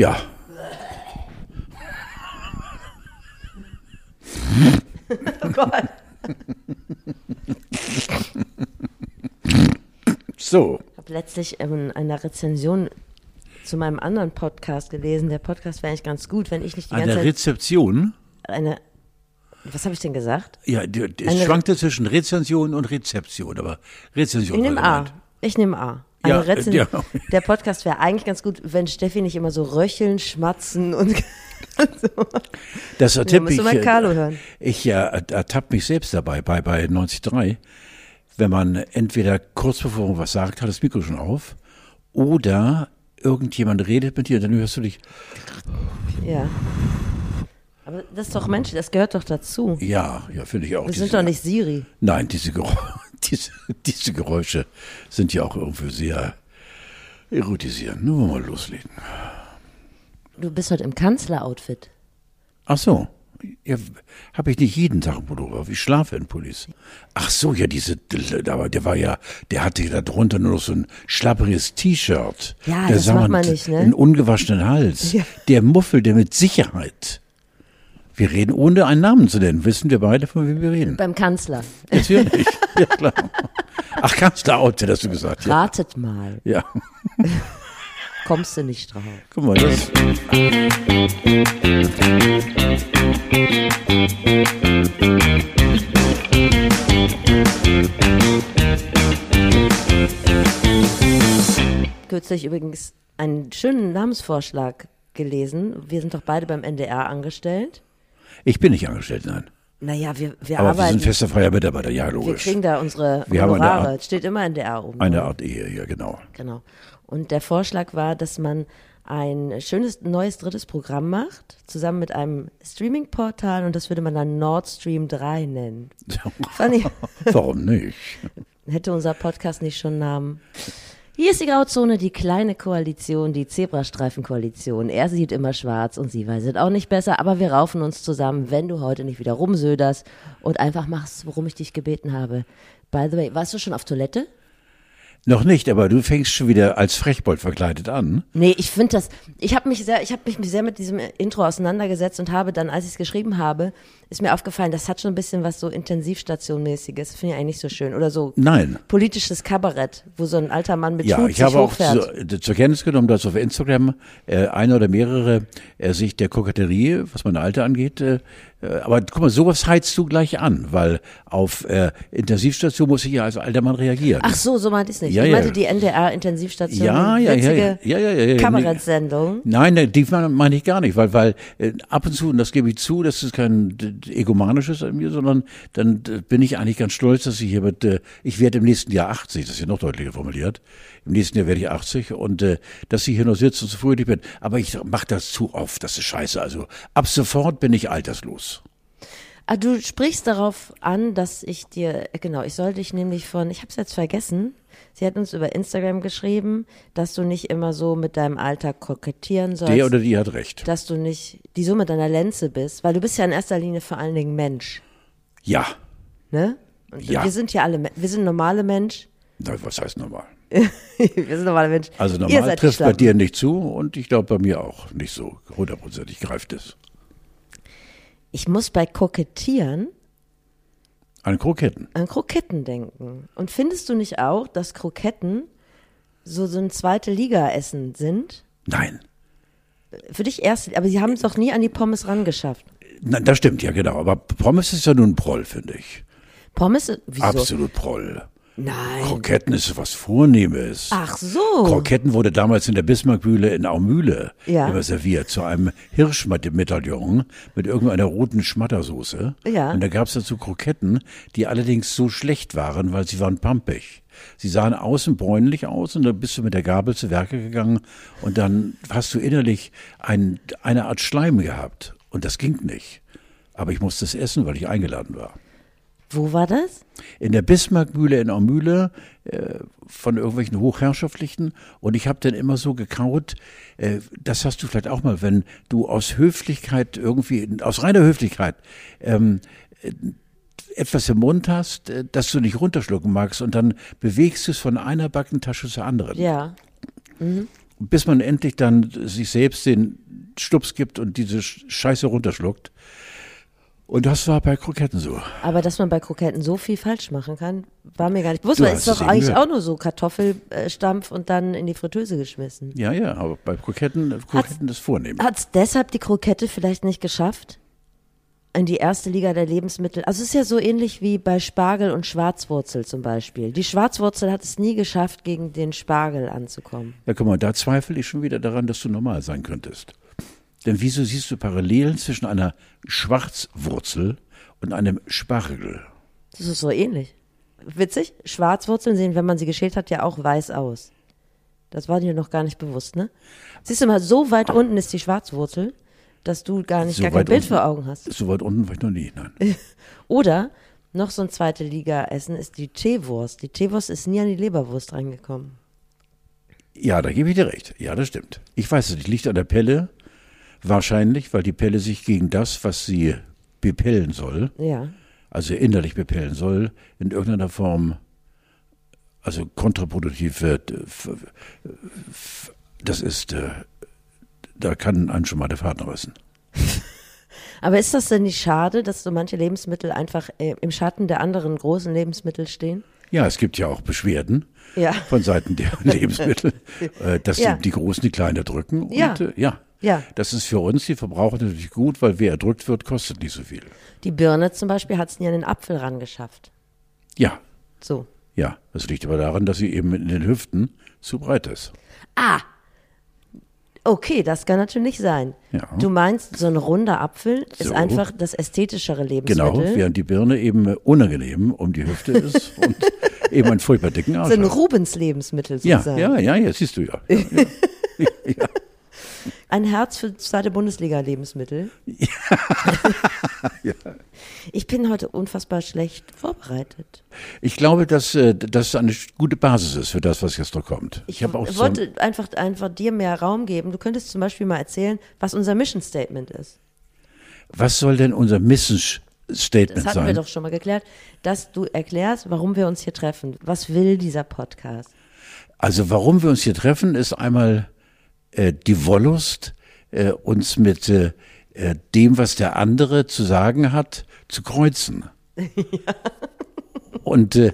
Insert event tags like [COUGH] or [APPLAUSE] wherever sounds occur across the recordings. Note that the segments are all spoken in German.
Ja. [LAUGHS] Oh Gott. So. Ich habe letztlich in einer Rezension zu meinem anderen Podcast gelesen. Der Podcast wäre eigentlich ganz gut, wenn ich nicht die An ganze der Zeit Rezeption, eine. Was habe ich denn gesagt? ja, die- die- Eine- es schwankte zwischen Rezension und Rezeption, aber Rezension Ich nehme A. gemeint. Ich nehme A. Ja, Eine Rezen ja. Der Podcast wäre eigentlich ganz gut, wenn Steffi nicht immer so röcheln, schmatzen und [LAUGHS] Das ertippe musst ich. mal äh, Carlo hören. Ich äh, ertappe mich selbst dabei, bei, bei 93, wenn man entweder kurz bevor man was sagt, hat das Mikro schon auf, oder irgendjemand redet mit dir und dann hörst du dich, ja. Aber das ist doch Mensch, das gehört doch dazu. ja, ja, finde ich auch. Wir sind doch nicht Siri. Nein, diese, Gerä [LAUGHS] diese, diese Geräusche sind ja auch irgendwie sehr erotisierend. Nur mal loslegen. Du bist heute im Kanzleroutfit. Ach so. Ja, habe ich nicht jeden Tag einen Pullover. Ich schlafe in Pullis. Ach so, ja, diese, aber der war ja, der hatte da drunter nur noch so ein schlappriges T-Shirt. Ja, der das sah macht man nicht, ne? Einen ungewaschenen Hals. Ja. Der muffelte mit Sicherheit. Wir reden ohne einen Namen zu nennen. Wissen wir beide, von wem wir reden? Beim Kanzler. Natürlich. [LAUGHS] ja, klar. Ach, Kanzler-Outfit hast du gesagt. Ja. Ratet mal. ja. [LAUGHS] Kommst du nicht drauf. Guck mal, das. Kürzlich übrigens einen schönen Namensvorschlag gelesen. Wir sind doch beide beim NDR angestellt. Ich bin nicht angestellt, nein. Naja, wir, wir Aber wir arbeiten. sind fester freier Mitarbeiter, ja, wir logisch. kriegen da unsere Wir haben eine Honorare. Art- Steht immer NDR oben. Eine Art Ehe, ja, genau. Genau. Und der Vorschlag war, dass man ein schönes neues drittes Programm macht, zusammen mit einem Streaming-Portal und das würde man dann Nord Stream 3 nennen. [LAUGHS] Fand ich, Warum nicht? [LAUGHS] hätte unser Podcast nicht schon Namen. Hier ist die Grauzone, die kleine Koalition, die Zebrastreifen-Koalition. Er sieht immer schwarz und sie weiß es auch nicht besser, aber wir raufen uns zusammen, wenn du heute nicht wieder rumsöderst und einfach machst, worum ich dich gebeten habe. By the way, warst du schon auf Toilette? Noch nicht, aber du fängst schon wieder als Frechbold verkleidet an. Nee, ich finde das, ich habe mich sehr, ich habe mich sehr mit diesem Intro auseinandergesetzt und habe dann, als ich es geschrieben habe, ist mir aufgefallen, das hat schon ein bisschen was so Intensivstationmäßiges. Finde ich eigentlich nicht so schön. Oder so Nein. politisches Kabarett, wo so ein alter Mann mit Ja, Hut ich sich habe auch zu, zur Kenntnis genommen, dass auf Instagram äh, eine oder mehrere äh, sich der Koketterie, was meine Alte angeht, äh, äh, aber guck mal, sowas heizt du gleich an, weil auf äh, Intensivstation muss ich ja als alter Mann reagieren. Ach so, so meinte ich es nicht. Ja, ich ja. meinte die NDR-Intensivstation. Ja, ja, ja, ja, ja, ja, ja, ja. Kabarettsendung. Nein, nein, die meine ich gar nicht, weil, weil äh, ab und zu, und das gebe ich zu, das ist kein egomanisches an mir, sondern dann äh, bin ich eigentlich ganz stolz, dass ich hier mit, äh, ich werde im nächsten Jahr 80, das ist ja noch deutlicher formuliert, im nächsten Jahr werde ich 80 und äh, dass ich hier noch sitze und so fröhlich bin, aber ich mache das zu oft, das ist scheiße, also ab sofort bin ich alterslos. Ah, du sprichst darauf an, dass ich dir, genau, ich soll dich nämlich von, ich habe es jetzt vergessen, sie hat uns über Instagram geschrieben, dass du nicht immer so mit deinem Alter kokettieren sollst. Der oder die hat recht. dass du nicht die Summe deiner Lenze bist, weil du bist ja in erster Linie vor allen Dingen Mensch, Ja, ne? Und Ja. wir sind ja alle, wir sind normale Mensch. Na, was heißt normal? [LAUGHS] wir sind normale Mensch. Also normal trifft bei dir nicht zu und ich glaube bei mir auch nicht so hundertprozentig greift es. Ich muss bei Kokettieren An Kroketten. an Kroketten denken. Und findest du nicht auch, dass Kroketten so, so ein zweite Liga-Essen sind? Nein. Für dich erste, aber sie haben es doch nie an die Pommes rangeschafft. Nein, das stimmt, ja genau. Aber Pommes ist ja nun Proll, finde ich. Pommes, wieso? Absolut Proll. Nein. Kroketten ist was Vornehmes. Ach so. Kroketten wurde damals in der Bismarckmühle in Aumühle Ja. immer serviert, zu einem Hirschmedaillon mit irgendeiner roten Schmattersoße. Ja. Und da gab es dazu Kroketten, die allerdings so schlecht waren, weil sie waren pampig. Sie sahen außen bräunlich aus und dann bist du mit der Gabel zu Werke gegangen und dann hast du innerlich ein, eine Art Schleim gehabt. Und das ging nicht. Aber ich musste es essen, weil ich eingeladen war Wo war das? in der Bismarckmühle in Aumühle äh, von irgendwelchen Hochherrschaftlichen und ich habe dann immer so gekaut, äh, das hast du vielleicht auch mal, wenn du aus Höflichkeit irgendwie, aus reiner Höflichkeit ähm, äh, etwas im Mund hast, äh, das du nicht runterschlucken magst und dann bewegst du es von einer Backentasche zur anderen. Ja. bis man endlich dann sich selbst den Stups gibt und diese Scheiße runterschluckt. Und das war bei Kroketten so. Aber dass man bei Kroketten so viel falsch machen kann, war mir gar nicht bewusst. Weil es ist doch eigentlich gehört. auch nur so Kartoffelstampf und dann in die Fritteuse geschmissen. Ja, ja, aber bei Kroketten, Kroketten das Vornehmen. Hat es deshalb die Krokette vielleicht nicht geschafft? In die erste Liga der Lebensmittel. Also es ist ja so ähnlich wie bei Spargel und Schwarzwurzel zum Beispiel. Die Schwarzwurzel hat es nie geschafft, gegen den Spargel anzukommen. Ja, guck mal, da zweifle ich schon wieder daran, dass du normal sein könntest. Denn wieso siehst du Parallelen zwischen einer Schwarzwurzel und einem Spargel? Das ist so ähnlich. Witzig, Schwarzwurzeln sehen, wenn man sie geschält hat, ja auch weiß aus. Das war dir noch gar nicht bewusst, ne? Siehst du mal, so weit unten ist die Schwarzwurzel, dass du gar nicht so gar kein Bild unten, vor Augen hast. So weit unten war ich noch nie, nein. [LAUGHS] Oder noch so ein zweite Liga-Essen ist die Teewurst. Die Teewurst ist nie an die Leberwurst reingekommen. Ja, da gebe ich dir recht. Ja, das stimmt. Ich weiß es nicht, liegt an der Pelle Wahrscheinlich, weil die Pelle sich gegen das, was sie bepellen soll, ja. also innerlich bepellen soll, in irgendeiner Form, also kontraproduktiv wird. Das ist, äh, da kann einem schon mal der Faden reißen. [LAUGHS] Aber ist das denn nicht schade, dass so manche Lebensmittel einfach äh, im Schatten der anderen großen Lebensmittel stehen? Ja, es gibt ja auch Beschwerden ja. von Seiten der [LAUGHS] Lebensmittel, äh, dass ja. die, die Großen die Kleine drücken. Und, ja. ja. Ja. Das ist für uns, die Verbraucher, natürlich gut, weil wer erdrückt wird, kostet nicht so viel. Die Birne zum Beispiel hat es nie an den Apfel rangeschafft. Ja. So. Ja, das liegt aber daran, dass sie eben in den Hüften zu breit ist. Ah, Okay, das kann natürlich sein. Ja. Du meinst, so ein runder Apfel so. ist einfach das ästhetischere Lebensmittel. Genau, während die Birne eben unangenehm um die Hüfte ist [LAUGHS] und eben einen furchtbar dicken Arsch So ein Rubens-Lebensmittel sozusagen. Ja, ja, ja, ja, siehst du ja. ja, ja. [LAUGHS] ja ein Herz für zweite Bundesliga-Lebensmittel. Ja. [LAUGHS] ja. Ich bin heute unfassbar schlecht vorbereitet. Ich glaube, dass äh, das eine gute Basis ist für das, was jetzt noch kommt. Ich, ich auch wollte so einfach, einfach dir mehr Raum geben. Du könntest zum Beispiel mal erzählen, was unser Mission Statement ist. Was soll denn unser Mission Statement das hatten sein? wir doch schon mal geklärt, dass du erklärst, warum wir uns hier treffen. Was will dieser Podcast? Also warum wir uns hier treffen, ist einmal äh, die Wollust, äh, uns mit äh, äh, dem, was der andere zu sagen hat, zu kreuzen. Ja. [LAUGHS] Und äh,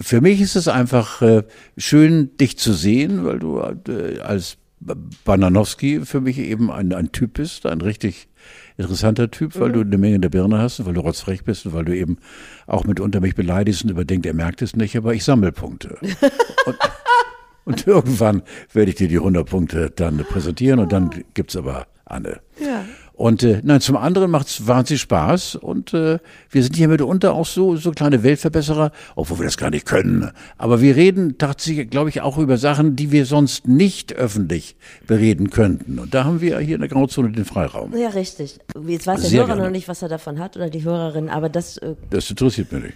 für mich ist es einfach äh, schön, dich zu sehen, weil du äh, als Bananowski für mich eben ein, ein Typ bist, ein richtig interessanter Typ, weil mhm. du eine Menge der Birne hast und weil du rotzfrech bist und weil du eben auch mitunter mich beleidigst und überdenkt, er merkt es nicht, aber ich sammle Punkte. [LAUGHS] und, und irgendwann werde ich dir die 100 Punkte dann präsentieren und dann gibt's aber Anne. Ja. Und äh, nein, zum anderen macht es wahnsinnig Spaß und äh, wir sind hier mitunter auch so so kleine Weltverbesserer, obwohl wir das gar nicht können. Aber wir reden tatsächlich, glaube ich, auch über Sachen, die wir sonst nicht öffentlich bereden könnten. Und da haben wir hier in der Grauzone den Freiraum. Ja, richtig. Jetzt weiß der Sehr Hörer gerne. noch nicht, was er davon hat oder die Hörerin, aber das. Äh, das interessiert mich nicht.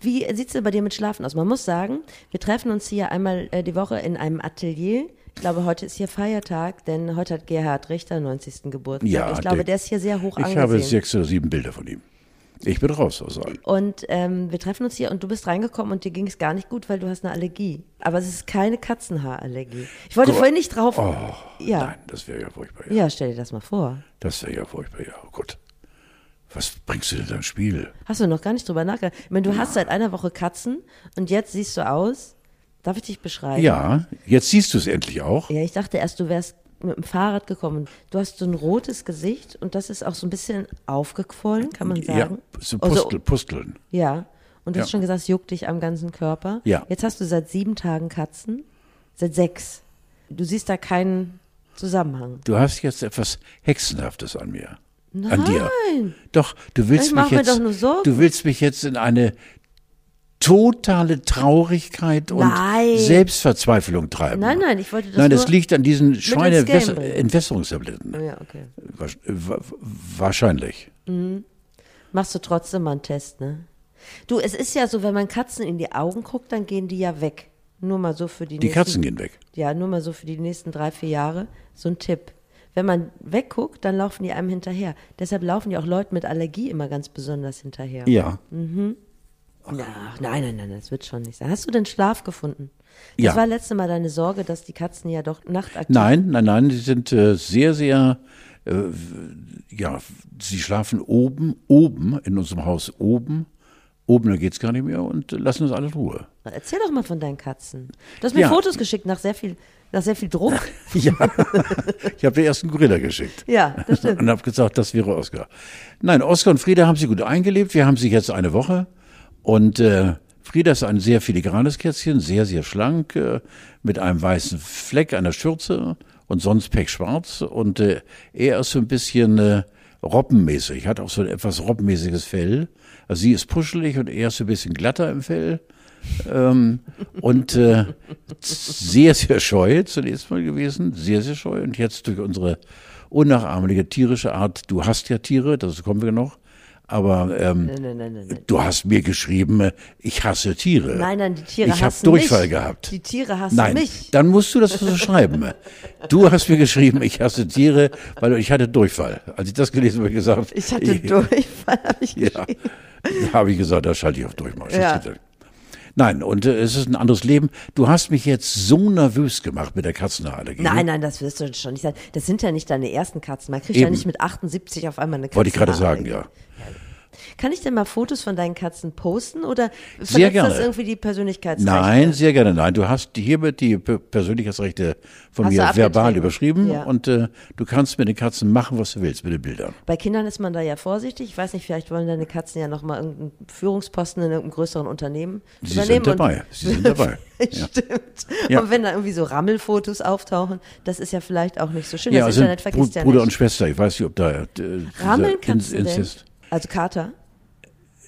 Wie sieht's denn bei dir mit Schlafen aus? Man muss sagen, wir treffen uns hier einmal äh, die Woche in einem Atelier ich glaube, heute ist hier Feiertag, denn heute hat Gerhard Richter 90. Geburtstag. Ja, ich glaube, der, der ist hier sehr hoch ich angesehen. Ich habe sechs oder sieben Bilder von ihm. Ich bin raus aus allem. Und ähm, wir treffen uns hier und du bist reingekommen und dir ging es gar nicht gut, weil du hast eine Allergie. Aber es ist keine Katzenhaarallergie. Ich wollte Gott. vorhin nicht drauf. Oh, ja. Nein, das wäre ja furchtbar. Ja. ja, stell dir das mal vor. Das wäre ja furchtbar, ja. Oh Gott. Was bringst du denn da ins Spiel? Hast du noch gar nicht drüber nachgedacht? Ich meine, du ja. hast seit einer Woche Katzen und jetzt siehst du aus Darf ich dich beschreiben? Ja, jetzt siehst du es endlich auch. Ja, ich dachte erst, du wärst mit dem Fahrrad gekommen. Du hast so ein rotes Gesicht und das ist auch so ein bisschen aufgequollen, kann man sagen. Ja, so Pustel, also, Pusteln. Ja, und du ja. hast schon gesagt, es juckt dich am ganzen Körper. Ja. Jetzt hast du seit sieben Tagen Katzen, seit sechs. Du siehst da keinen Zusammenhang. Du hast jetzt etwas Hexenhaftes an mir. Nein. An dir. Doch, du willst ich mich jetzt, mir doch nur Sorgen. du willst mich jetzt in eine totale Traurigkeit und nein. Selbstverzweiflung treiben. Nein, nein, ich wollte das Nein, das liegt an diesen Schweineentwässerungstabletten. Ja, okay. Wahrscheinlich. Mhm. Machst du trotzdem mal einen Test, ne? Du, es ist ja so, wenn man Katzen in die Augen guckt, dann gehen die ja weg. Nur mal so für die, die nächsten, Katzen gehen weg. Ja, nur mal so für die nächsten drei, vier Jahre. So ein Tipp. Wenn man wegguckt, dann laufen die einem hinterher. Deshalb laufen die auch Leute mit Allergie immer ganz besonders hinterher. Ja. Mhm. Na, nein, nein, nein, das wird schon nicht sein. Hast du denn Schlaf gefunden? Das Ja. war letzte Mal deine Sorge, dass die Katzen ja doch nachtaktiv Nein, nein, nein, die sind äh, sehr, sehr, äh, ja, sie schlafen oben, oben, in unserem Haus oben. Oben, da geht's gar nicht mehr und lassen uns alle in Ruhe. Erzähl doch mal von deinen Katzen. Du hast mir Ja. Fotos geschickt nach sehr viel, nach sehr viel Druck. [LAUGHS] Ja, ich habe den ersten Gorilla geschickt. ja, das stimmt. und habe gesagt, das wäre Oskar. Nein, Oskar und Frieda haben sie gut eingelebt. Wir haben sie jetzt eine Woche und äh, Frieda ist ein sehr filigranes Kätzchen, sehr, sehr schlank, äh, mit einem weißen Fleck an der Schürze und sonst pechschwarz. Und äh, er ist so ein bisschen äh, robbenmäßig, hat auch so ein etwas robbenmäßiges Fell. Also sie ist puschelig und er ist so ein bisschen glatter im Fell. ähm, und äh, sehr, sehr scheu zunächst mal gewesen, sehr, sehr scheu. Und jetzt durch unsere unnachahmliche tierische Art, du hast ja Tiere, das kommen wir noch, aber ähm, Nein, nein, nein, du hast mir geschrieben, ich hasse Tiere. Nein, nein, die Tiere Ich habe hassen Durchfall mich. gehabt. Die Tiere hassen Nein, mich. dann musst du das so schreiben. [LAUGHS] Du hast mir geschrieben, ich hasse Tiere, weil ich hatte Durchfall. Als ich das gelesen habe, habe ich gesagt, Ich hatte [LAUGHS] Durchfall, habe ich ja, geschrieben. habe ich gesagt, da schalte ich auf Durchmarsch. Ja. Nein, und äh, es ist ein anderes Leben. Du hast mich jetzt so nervös gemacht mit der Katzenallergie. Nein, nein, das wirst du schon nicht sagen. Das sind ja nicht deine ersten Katzen. Man kriegt ja Eben. nicht mit 78 auf einmal eine Katze. Wollte ich gerade sagen, ja. Kann ich denn mal Fotos von deinen Katzen posten oder Sehr verletzt das gerne. irgendwie die Persönlichkeitsrechte? Nein, sehr gerne. Nein, du hast hiermit die Pe- Persönlichkeitsrechte von Hast mir verbal überschrieben Ja. und äh, du kannst mit den Katzen machen, was du willst mit den Bildern. Bei Kindern ist man da ja vorsichtig. Ich weiß nicht, vielleicht wollen deine Katzen ja nochmal irgendeinen Führungsposten in irgendeinem größeren Unternehmen Sie übernehmen. sind dabei. Sie sind dabei. Ja. [LAUGHS] Stimmt. Ja. Und wenn da irgendwie so Rammelfotos auftauchen, das ist ja vielleicht auch nicht so schön. Ja, das also Internet vergisst Bru ja Bruder und nicht. Schwester. Ich weiß nicht, ob da äh, Rammeln kannst du? Inzest Also Kater?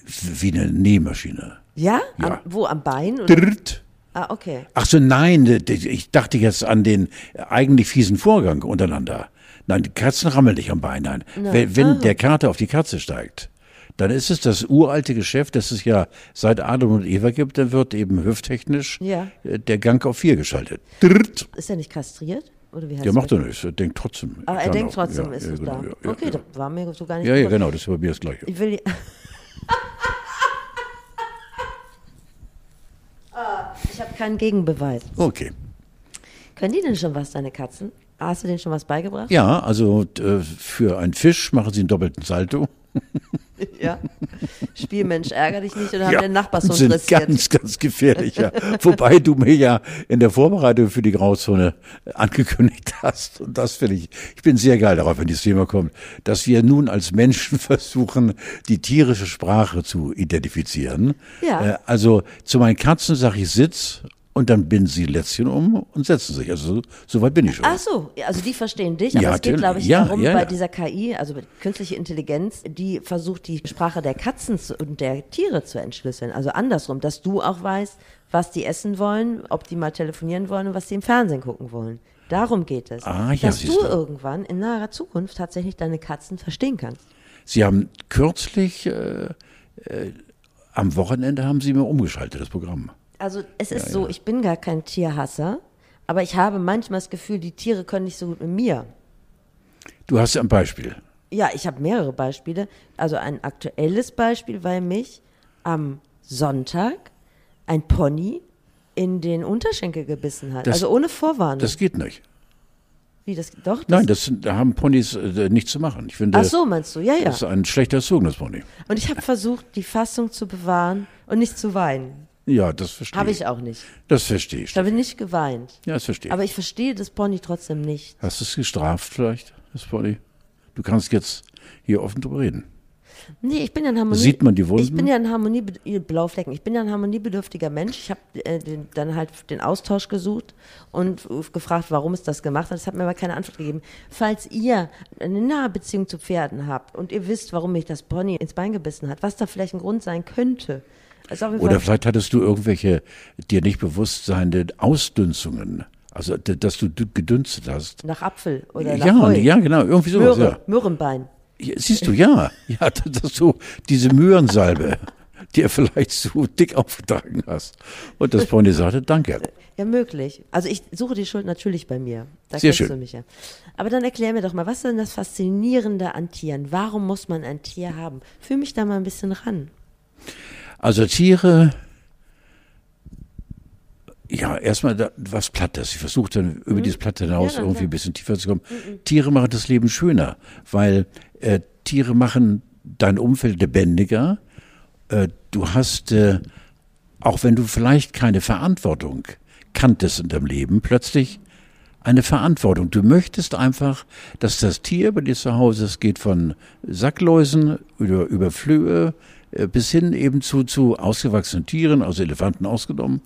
Wie eine Nähmaschine. Ja? Ja. Am, wo, am Bein? Dritt. Ah, okay. Ach so, nein, ich dachte jetzt an den eigentlich fiesen Vorgang untereinander. Nein, die Katzen rammeln nicht am Bein, nein. Wenn, wenn der Kater auf die Katze steigt, dann ist es das uralte Geschäft, das es ja seit Adam und Eva gibt, dann wird eben hüfttechnisch Ja. äh, der Gang auf vier geschaltet. Dritt. Ist er nicht kastriert? Oder wie heißt Der macht doch nichts, er denkt trotzdem. Aber er Kann denkt auch. trotzdem, ja, ist ja, es genau, da. Okay, ja. das war mir so gar nicht ja, ja, genau, das ist bei mir das Gleiche. Ich will Ah, [LAUGHS] Ich habe keinen Gegenbeweis. Okay. Können die denn schon was, deine Katzen? Hast du denen schon was beigebracht? Ja, also äh, für einen Fisch machen sie einen doppelten Salto. [LAUGHS] Ja. Spielmensch, ärger dich nicht oder haben den Nachbarshund sind riskiert? ganz, ganz gefährlich. Ja. [LAUGHS] Wobei du mir ja in der Vorbereitung für die Grauzone angekündigt hast, und das finde ich, ich bin sehr geil darauf, wenn dieses Thema kommt, dass wir nun als Menschen [LAUGHS] versuchen, die tierische Sprache zu identifizieren. Ja. Äh, also zu meinen Katzen sage ich Sitz und dann binden sie Lätzchen um und setzen sich. Also so, so weit bin ich schon. Ach so, also die verstehen dich, aber Ja, es geht, glaube ich, Ja, darum, ja, bei dieser KI, also künstliche Intelligenz, die versucht, die Sprache der Katzen und der Tiere zu entschlüsseln. Also andersrum, dass du auch weißt, was die essen wollen, ob die mal telefonieren wollen und was die im Fernsehen gucken wollen. Darum geht es. Ah, ja, dass du. irgendwann in naher Zukunft tatsächlich deine Katzen verstehen kannst. Sie haben kürzlich, äh, äh, am Wochenende haben sie mir umgeschaltet, das Programm. Also es ist so, ich bin gar kein Tierhasser, aber ich habe manchmal das Gefühl, die Tiere können nicht so gut mit mir. Du hast ein Beispiel. Ja, ich habe mehrere Beispiele. Also ein aktuelles Beispiel, weil mich am Sonntag ein Pony in den Unterschenkel gebissen hat. Das- also ohne Vorwarnung. Das geht nicht. Wie das doch? Das, Nein, das sind, da haben Ponys äh, nichts zu machen. Ich finde, Ach so, meinst du? Ja, ja. das ist ein schlecht erzogenes Pony. Und ich habe versucht, die Fassung zu bewahren und nicht zu weinen. Ja, das verstehe Habe ich auch nicht. Das verstehe ich. Ich habe nicht geweint. Ja, das verstehe Aber ich. ich verstehe das Pony trotzdem nicht. Hast du es gestraft vielleicht, das Pony? Du kannst jetzt hier offen drüber reden. Nee, ich bin ja ein Harmonie. Sieht man die Wunden? Ich bin ja ein Harmonie Blauflecken. Ich bin ja ein harmoniebedürftiger Mensch. Ich habe äh, dann halt den Austausch gesucht und gefragt, warum es das gemacht hat. Es hat mir aber keine Antwort gegeben. Falls ihr eine nahe Beziehung zu Pferden habt und ihr wisst, warum mich das Pony ins Bein gebissen hat, was da vielleicht ein Grund sein könnte. Oder vielleicht hattest du irgendwelche dir nicht bewusst seiende Ausdünstungen. Also, dass du gedünstet hast. nach Apfel oder nach Ja, Heu. ja, genau, irgendwie sowas, Möhre, ja. Möhrenbein. ja. Siehst du, ja. [LAUGHS] Ja, dass du diese Möhrensalbe [LAUGHS] dir vielleicht so dick aufgetragen hast. Und das Pony sagte, danke. [LAUGHS] Ja, möglich. Also ich suche die Schuld natürlich bei mir. Da Sehr schön. ja. Aber dann erklär mir doch mal, was ist denn das Faszinierende an Tieren? Warum muss man ein Tier haben? Fühl mich da mal ein bisschen ran. Also Tiere Ja, erstmal was Plattes. Ich versuche dann über Mhm. dieses Platte hinaus Ja, irgendwie klar. ein bisschen tiefer zu kommen. Tiere machen das Leben schöner, weil äh, Tiere machen dein Umfeld lebendiger. Äh, du hast, äh, auch wenn du vielleicht keine Verantwortung kanntest in deinem Leben, plötzlich eine Verantwortung. Du möchtest einfach, dass das Tier bei dir zu Hause, es geht von Sackläusen über, über Flöhe bis hin eben zu, zu ausgewachsenen Tieren, also Elefanten ausgenommen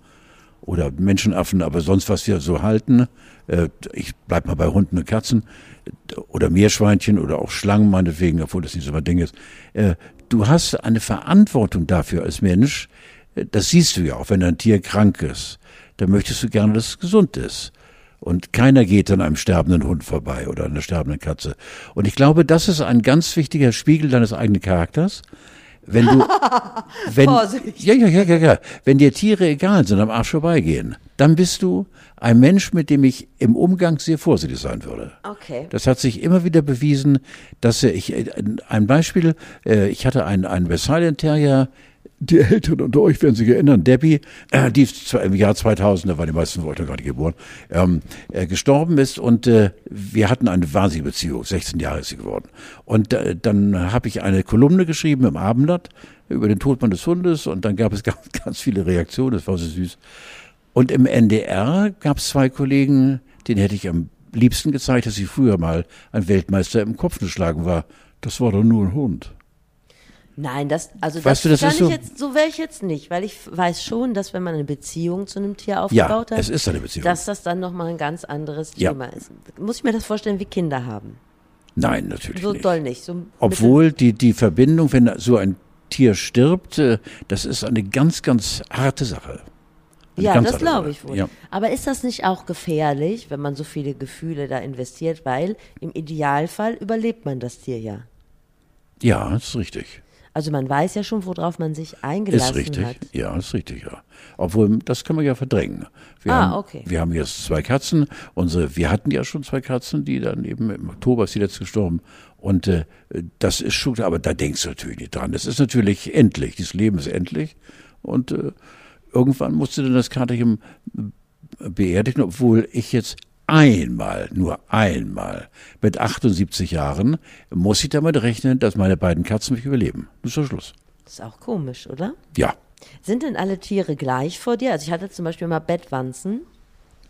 oder Menschenaffen, aber sonst was wir so halten. Äh, Ich bleib mal bei Hunden und Katzen äh, oder Meerschweinchen oder auch Schlangen meinetwegen, obwohl das nicht so mein Ding ist. Äh, Du hast eine Verantwortung dafür als Mensch. Äh, Das siehst du ja auch, wenn ein Tier krank ist. Dann möchtest du gerne, dass es gesund ist. Und keiner geht an einem sterbenden Hund vorbei oder einer sterbenden Katze. Und ich glaube, das ist ein ganz wichtiger Spiegel deines eigenen Charakters. Wenn du, [LAUGHS] wenn, ja, ja, ja, ja, ja. Wenn dir Tiere egal sind, am Arsch vorbeigehen, dann bist du ein Mensch, mit dem ich im Umgang sehr vorsichtig sein würde. Okay. Das hat sich immer wieder bewiesen, dass ich, äh, ein Beispiel, äh, ich hatte einen, einen Westphalian Terrier, die Älteren unter euch werden sich erinnern, Debbie, äh, die im Jahr 2000, da waren die meisten gar nicht geboren, ähm, äh, gestorben ist und äh, wir hatten eine wahnsinnige Beziehung, 16 Jahre ist sie geworden. Und äh, dann habe ich eine Kolumne geschrieben im Abendblatt über den Tod meines Hundes und dann gab es [LAUGHS] ganz, ganz viele Reaktionen, das war so süß. Und im NDR gab es zwei Kollegen, den hätte ich am liebsten gezeigt, dass ich früher mal ein Weltmeister im Kopfschlagen war. Das war doch nur ein Hund. Nein, das, also Weißt das, du, das kann ich so- jetzt, so wäre ich jetzt nicht, weil ich weiß schon, dass wenn man eine Beziehung zu einem Tier Ja, aufgebaut hat, es ist eine Beziehung. dass das dann nochmal ein ganz anderes Ja. Thema ist. Muss ich mir das vorstellen, wie Kinder haben? Nein, natürlich So nicht. doll nicht. So Obwohl die, die Verbindung, wenn so ein Tier stirbt, äh, das ist eine ganz, ganz harte Sache. Eine Ja, das glaube ich wohl. Ja. Aber ist das nicht auch gefährlich, wenn man so viele Gefühle da investiert? Weil im Idealfall überlebt man das Tier ja. ja, das ist richtig. Also man weiß ja schon, worauf man sich Ist eingelassen richtig. hat. Ja, ist richtig, ja. Obwohl, das kann man ja verdrängen. Wir Ah, haben, okay. Wir haben jetzt zwei Katzen. Unsere, wir hatten ja schon zwei Katzen, die dann eben im Oktober ist die letzte gestorben. Und äh, das ist schon, aber da denkst du natürlich nicht dran. Das ist natürlich endlich. Dieses Leben ist endlich. Und äh, irgendwann musste dann das Katerchen beerdigen, obwohl ich jetzt einmal, nur einmal, mit 78 Jahren, muss ich damit rechnen, dass meine beiden Katzen mich überleben. Das ist der Schluss. Das ist auch komisch, oder? Ja. Sind denn alle Tiere gleich vor dir? Also ich hatte zum Beispiel mal Bettwanzen.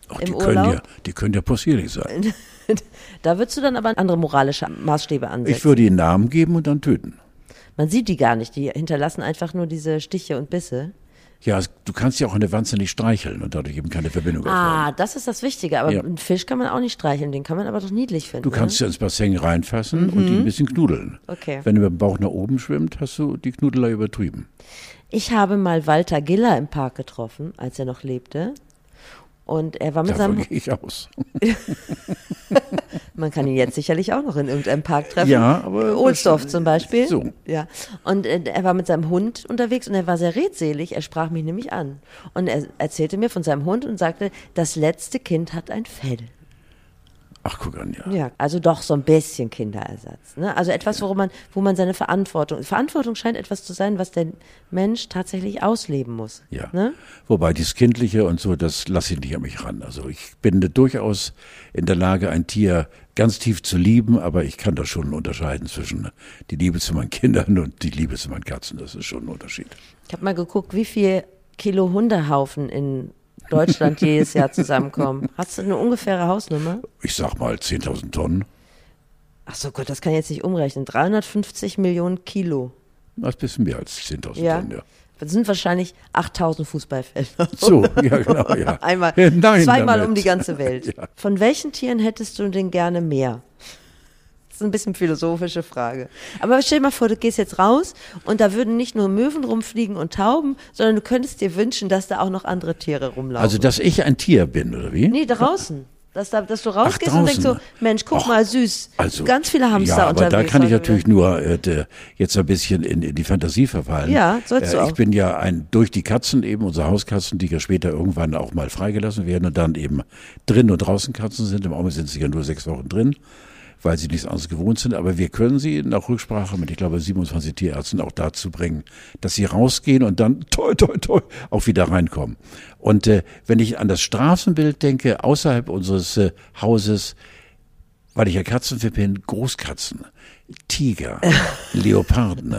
Ach, Im die können Urlaub? ja, die können ja possierlich sein. [LAUGHS] Da würdest du dann aber andere moralische Maßstäbe ansetzen. Ich würde ihnen Namen geben und dann töten. Man sieht die gar nicht. Die hinterlassen einfach nur diese Stiche und Bisse. Ja, du kannst ja auch eine Wanze nicht streicheln und dadurch eben keine Verbindung Ah, aufbauen. das ist das Wichtige. Aber Ja. einen Fisch kann man auch nicht streicheln. Den kann man aber doch niedlich finden. Du kannst ne? ja ins Bassin reinfassen und ihn ein bisschen knudeln. Okay. Wenn du mit dem Bauch nach oben schwimmt, hast du die Knudelei übertrieben. Ich habe mal Walter Giller im Park getroffen, als er noch lebte. Und er war mit Davon seinem, gehe ich aus. [LAUGHS] man kann ihn jetzt sicherlich auch noch in irgendeinem Park treffen. Ja, aber- Ohlsdorf zum Beispiel. So. Ja. Und äh, er war mit seinem Hund unterwegs und er war sehr redselig. Er sprach mich nämlich an. Und er erzählte mir von seinem Hund und sagte, das letzte Kind hat ein Fell. Ach, guck an, ja. Ja, also doch so ein bisschen Kinderersatz. Ne? Also etwas, worum man, wo man seine Verantwortung, Verantwortung scheint etwas zu sein, was der Mensch tatsächlich ausleben muss. Ja. Ne? Wobei dieses Kindliche und so, das lasse ich nicht an mich ran. Also ich bin durchaus in der Lage, ein Tier ganz tief zu lieben, aber ich kann da schon unterscheiden zwischen die Liebe zu meinen Kindern und die Liebe zu meinen Katzen. Das ist schon ein Unterschied. Ich habe mal geguckt, wie viel Kilo Hundehaufen in Deutschland jedes Jahr zusammenkommen. Hast du eine ungefähre Hausnummer? Ich sag mal 10.000 Tonnen. Ach so Gott, das kann ich jetzt nicht umrechnen. 350 Millionen Kilo. Das ist ein bisschen mehr als 10.000 Ja. Tonnen, ja. Das sind wahrscheinlich 8000 Fußballfelder. So, ja, genau, ja. [LAUGHS] Einmal, Ja, zweimal damit. um die ganze Welt. [LAUGHS] Ja. Von welchen Tieren hättest du denn gerne mehr? Das ist ein bisschen philosophische Frage. Aber stell dir mal vor, du gehst jetzt raus und da würden nicht nur Möwen rumfliegen und Tauben, sondern du könntest dir wünschen, dass da auch noch andere Tiere rumlaufen. Also, dass ich ein Tier bin, oder wie? nee, draußen. Dass, da, dass du rausgehst und denkst so. Mensch, guck Ach, mal, süß. Also, Ganz viele Hamster ja, aber unterwegs. da kann ich heute, natürlich ne? nur äh, de- jetzt ein bisschen in, in die Fantasie verfallen. Ja, sollst du äh, auch. Ich bin ja ein durch die Katzen eben, unsere Hauskatzen, die ja später irgendwann auch mal freigelassen werden und dann eben drin und draußen Katzen sind. Im Augenblick sind sie ja nur sechs Wochen drin. Weil sie nichts anderes gewohnt sind. Aber wir können sie nach Rücksprache mit, ich glaube, 27 Tierärzten auch dazu bringen, dass sie rausgehen und dann [LAUGHS] toi, toi, toi auch wieder reinkommen. Und äh, wenn ich an das Straßenbild denke, außerhalb unseres äh, Hauses, weil ich ja Katzenfan bin, Großkatzen, Tiger, [LAUGHS] Leoparden,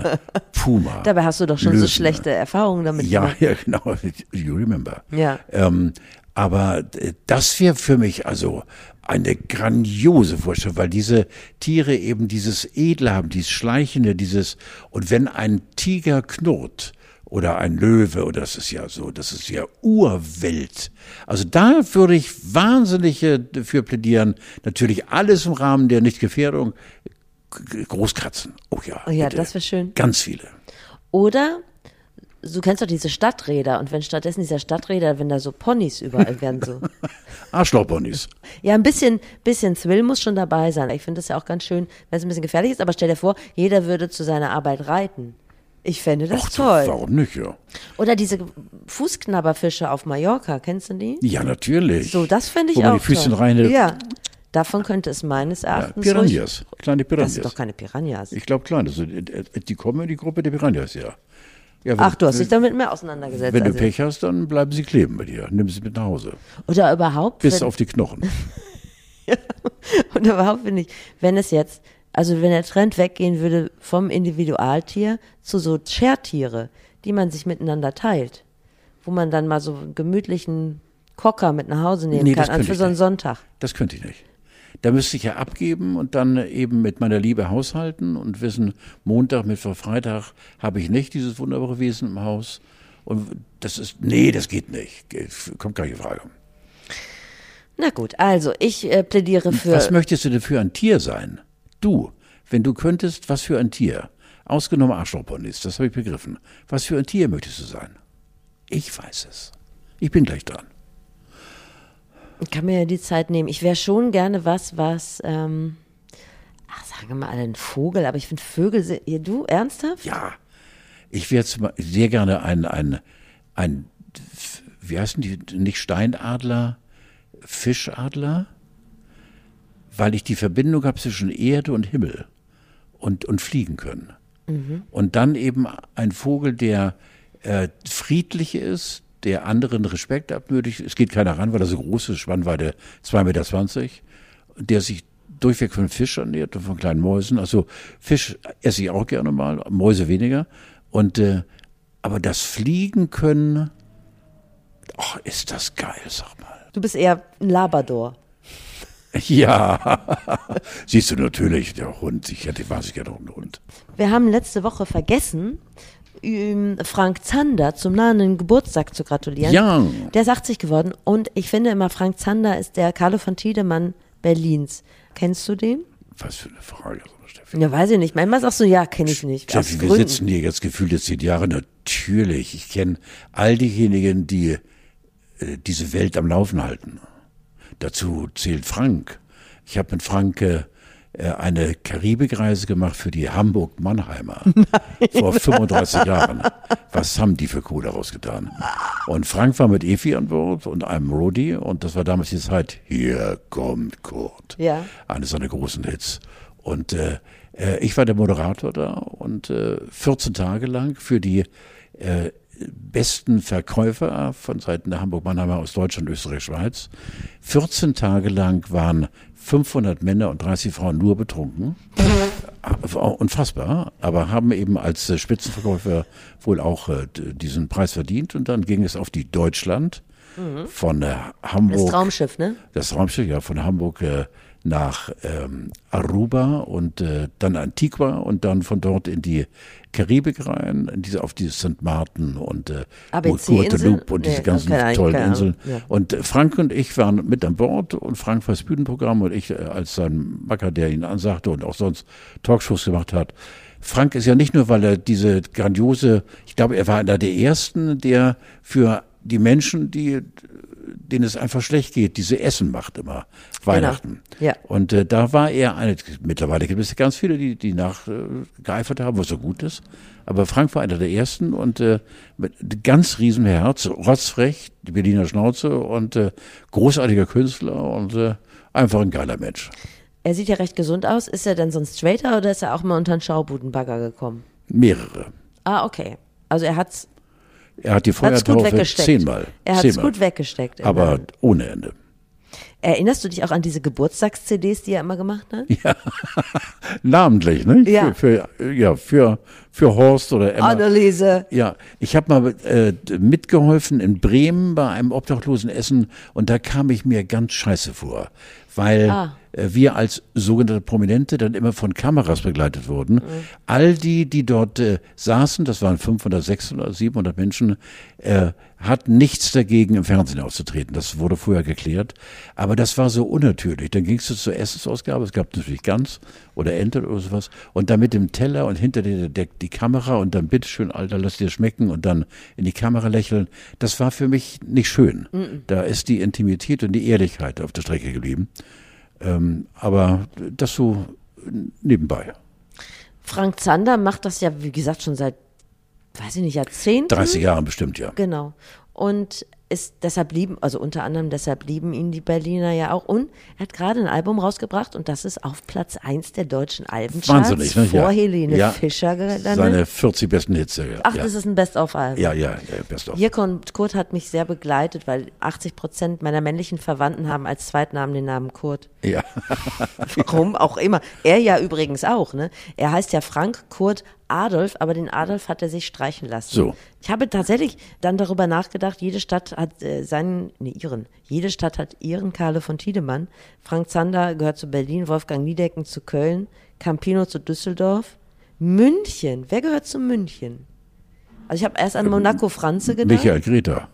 Puma. Dabei hast du doch schon Löwen. so schlechte Erfahrungen damit Ja, gemacht. ja, genau. You remember. Ja. Ähm, aber äh, das wäre für mich also eine grandiose Vorstellung, weil diese Tiere eben dieses Edle haben, dieses Schleichende, dieses, und wenn ein Tiger knurrt, oder ein Löwe, oder das ist ja so, das ist ja Urwelt. Also da würde ich wahnsinnig dafür plädieren. Natürlich alles im Rahmen der Nichtgefährdung. G- Großkatzen. Oh ja. Oh ja, bitte. das wäre schön. Ganz viele. Oder du kennst doch diese Stadträder und wenn stattdessen dieser Stadträder, wenn da so Ponys überall wären, so. [LAUGHS] Arschlochponys. Ja, ein bisschen, bisschen Thrill muss schon dabei sein. Ich finde das ja auch ganz schön, wenn es ein bisschen gefährlich ist, aber stell dir vor, jeder würde zu seiner Arbeit reiten. Ich fände das Ach, toll. warum nicht, ja? Oder diese Fußknabberfische auf Mallorca, kennst du die? Ja, natürlich. So, das fände ich Wo man auch die Füßchen toll. rein- Ja, davon könnte es meines Ja, Erachtens ruhig- Piranhas. Kleine Das Piranhas. sind doch keine Piranhas. Ich glaube, klein. Also, die kommen in die Gruppe der Piranhas, ja. Ja Ach, du hast dich damit mehr auseinandergesetzt. Wenn du also. Pech hast, dann bleiben sie kleben bei dir. Nimm sie mit nach Hause. Oder überhaupt, Bis auf die Knochen. [LAUGHS] Und überhaupt finde ich, wenn es jetzt, also wenn der Trend weggehen würde vom Individualtier zu so Share-Tiere, die man sich miteinander teilt, wo man dann mal so einen gemütlichen Kocker mit nach Hause nehmen Nee, kann, an für so einen nicht. Sonntag. Das könnte ich nicht. Da müsste ich ja abgeben und dann eben mit meiner Liebe haushalten und wissen, Montag, Mittwoch, Freitag habe ich nicht dieses wunderbare Wesen im Haus. Und das ist, nee, das geht nicht. Kommt gar nicht in Frage. Na gut, also ich äh, plädiere für. Was möchtest du denn für ein Tier sein? Du, wenn du könntest, was für ein Tier? Ausgenommen Arschlochponys, das habe ich begriffen. Was für ein Tier möchtest du sein? Ich weiß es. Ich bin gleich dran. Ich kann mir ja die Zeit nehmen. Ich wäre schon gerne was, was, ähm, ach, sagen wir mal ein Vogel, aber ich finde Vögel, ja, du, ernsthaft? Ja, ich wäre sehr gerne ein, ein, ein, wie heißen die, nicht Steinadler, Fischadler, weil ich die Verbindung habe zwischen Erde und Himmel und, und fliegen können. Und dann eben ein Vogel, der äh, friedlich ist, der anderen Respekt abnötigt. Es geht keiner ran, weil er so groß ist, Spannweite 2,20 Meter, der sich durchweg von Fisch ernährt und von kleinen Mäusen. Also Fisch esse ich auch gerne mal, Mäuse weniger. Und äh, aber das Fliegen können, ach, ist das geil, sag mal. Du bist eher ein Labrador. [LAUGHS] Ja, siehst du natürlich, der Hund, ich hätte wahnsinnig gerne einen Hund. Wir haben letzte Woche vergessen, Frank Zander zum nahenden Geburtstag zu gratulieren. Ja. Der ist 80 geworden und ich finde immer, Frank Zander ist der Carlo von Tiedemann Berlins. Kennst du den? Was für eine Frage, Steffi. Ja, weiß ich nicht. Manchmal sagst du, ja, kenne ich nicht. Steffi, wir Gründen. sitzen hier jetzt gefühlt jetzt zehn Jahre. Natürlich, ich kenne all diejenigen, die äh, diese Welt am Laufen halten. Dazu zählt Frank. Ich habe mit Frank äh, eine Karibikreise gemacht für die Hamburg-Mannheimer [LAUGHS] vor 35 Jahren. Was haben die für Kohle rausgetan? Und Frank war mit Efi an Bord und einem Rodi und das war damals die Zeit, hier kommt Kurt. Ja. Eines seiner großen Hits. Und äh, äh, ich war der Moderator da und äh, 14 Tage lang für die äh, besten Verkäufer von Seiten der Hamburg-Mannheimer aus Deutschland, Österreich, Schweiz. 14 Tage lang waren 500 Männer und 30 Frauen nur betrunken. Äh, Unfassbar, aber haben eben als äh, Spitzenverkäufer wohl auch äh, diesen Preis verdient. Und dann ging es auf die Deutschland von äh, Hamburg. Das Traumschiff, ne? Das Raumschiff, ja, von Hamburg nach ähm, Aruba und äh, dann Antigua und dann von dort in die Karibik rein, in diese, auf die St. Martin und äh? Guadeloupe und diese Nee, ganzen keine Ahnung, tollen. Inseln. Ja. Und äh, Frank und ich waren mit an Bord und Frank war das Bühnenprogramm und ich äh, als sein Macker, der ihn ansagte und auch sonst Talkshows gemacht hat. Frank ist ja nicht nur, weil er diese grandiose, ich glaube, er war einer der ersten, der für die Menschen, die denen es einfach schlecht geht, diese Essen macht immer Weihnachten. Ja. Und äh, da war er eine, mittlerweile gibt es ganz viele, die, die nachgeeifert haben, was so gut ist. Aber Frank war einer der ersten und äh, mit ganz riesen Herz, rotzfrech, die Berliner Schnauze und äh, großartiger Künstler und äh, einfach ein geiler Mensch. Er sieht ja recht gesund aus. Ist er denn so ein Straighter oder ist er auch mal unter einen Schaubudenbagger gekommen? Mehrere. Ah, okay. Also er hat's, Er hat die Feuertaufe zehnmal. Er hat's zehnmal. gut weggesteckt. Aber ohne Ende. Erinnerst du dich auch an diese Geburtstags-CDs, die er immer gemacht hat? [LAUGHS] Namentlich, ne? Ja. Für, für, ja, für, für Horst oder Emma. Anneliese. Ja, ich habe mal äh, mitgeholfen in Bremen bei einem obdachlosen Essen und da kam ich mir ganz scheiße vor, weil Ah. Äh, wir als sogenannte Prominente dann immer von Kameras begleitet wurden. All die, die dort äh, saßen, das waren 500, 600, 700 Menschen, äh, hatten nichts dagegen, im Fernsehen aufzutreten. Das wurde vorher geklärt. Aber das war so unnatürlich. Dann gingst du zur Essensausgabe, es gab natürlich Gans oder Ente oder sowas, und dann mit dem Teller und hinter dir der, die Kamera und dann bitteschön, Alter, lass dir schmecken und dann in die Kamera lächeln. Das war für mich nicht schön. Da ist die Intimität und die Ehrlichkeit auf der Strecke geblieben. Ähm, aber das so nebenbei. Frank Zander macht das ja, wie gesagt, schon seit, weiß ich nicht, Jahrzehnten. 30 Jahren bestimmt, ja. Genau. Und ist deshalb lieben, also unter anderem deshalb lieben ihn die Berliner ja auch. Und er hat gerade ein Album rausgebracht und das ist auf Platz 1 der deutschen Albencharts Wahnsinnig, ne? vor Ja. Helene Ja. Fischer gelandet. Seine 40 besten Hits. Ja, Ach, das ist ein Best-of-Album. ja, ja, ja, best of. Hier kommt, Kurt hat mich sehr begleitet, weil 80 Prozent meiner männlichen Verwandten haben als Zweitnamen den Namen Kurt. Ja. Warum auch immer. Er ja übrigens auch, ne? Er heißt ja Frank Kurt Adolf, aber den Adolf hat er sich streichen lassen. So. Ich habe tatsächlich dann darüber nachgedacht, jede Stadt hat äh, seinen, nee, ihren, jede Stadt hat ihren Karle von Tiedemann. Frank Zander gehört zu Berlin, Wolfgang Niedecken zu Köln, Campino zu Düsseldorf. München, wer gehört zu München? Also ich habe erst an Monaco Franze gedacht. Michael Greta,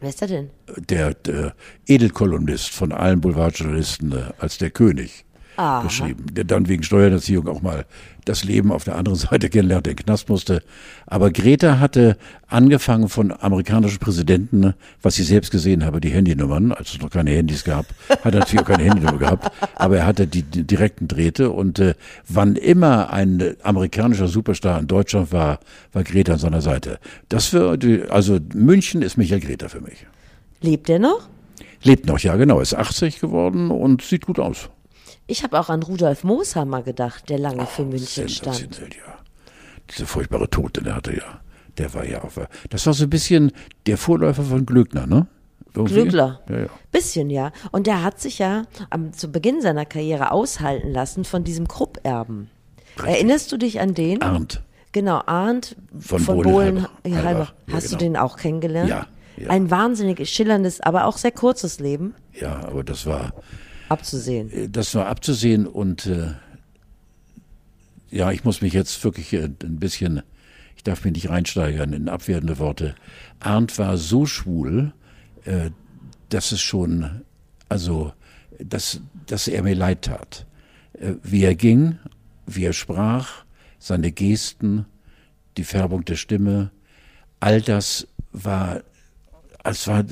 Wer ist der denn? der, der Edelkolumnist von allen Boulevardjournalisten äh, als der König Aha. beschrieben, der dann wegen Steuererziehung auch mal das Leben auf der anderen [LAUGHS] Seite kennenlernt, den Knast musste. Aber Greta hatte angefangen von amerikanischen Präsidenten, was sie selbst gesehen habe, die Handynummern, als es noch keine Handys gab, hat er natürlich auch keine Handynummer gehabt, aber er hatte die, die direkten Drähte und äh, wann immer ein amerikanischer Superstar in Deutschland war, war Greta an seiner Seite. Das für die, also München ist Michael Greta für mich. Lebt der noch? Lebt noch, ja genau, ist 80 geworden und sieht gut aus. Ich habe auch an Rudolf Mooshammer gedacht, der lange für München stand. Ja. Dieser furchtbare Tod, den er hatte, ja. Der war ja auch. Das war so ein bisschen der Vorläufer von Glöckner, ne? Irgendwie? Glöckler. Ja, ja. Bisschen, ja. Und der hat sich ja am, zu Beginn seiner Karriere aushalten lassen von diesem Krupp-Erben. Erinnerst du dich an den? Arndt. Genau, Arndt Von von. Bohlen Halbach. Halbach, ja, Hast du genau. den auch kennengelernt? Ja, ja. Ein wahnsinnig schillerndes, aber auch sehr kurzes Leben Ja, aber das war, abzusehen. äh, das war abzusehen und äh, ja, ich muss mich jetzt wirklich äh, ein bisschen, ich darf mich nicht reinsteigern in abwertende Worte. Arndt war so schwul, äh, dass es schon, also, dass, dass er mir leid tat. Äh, wie er ging, wie er sprach, seine Gesten, die Färbung der Stimme, all das war, es war,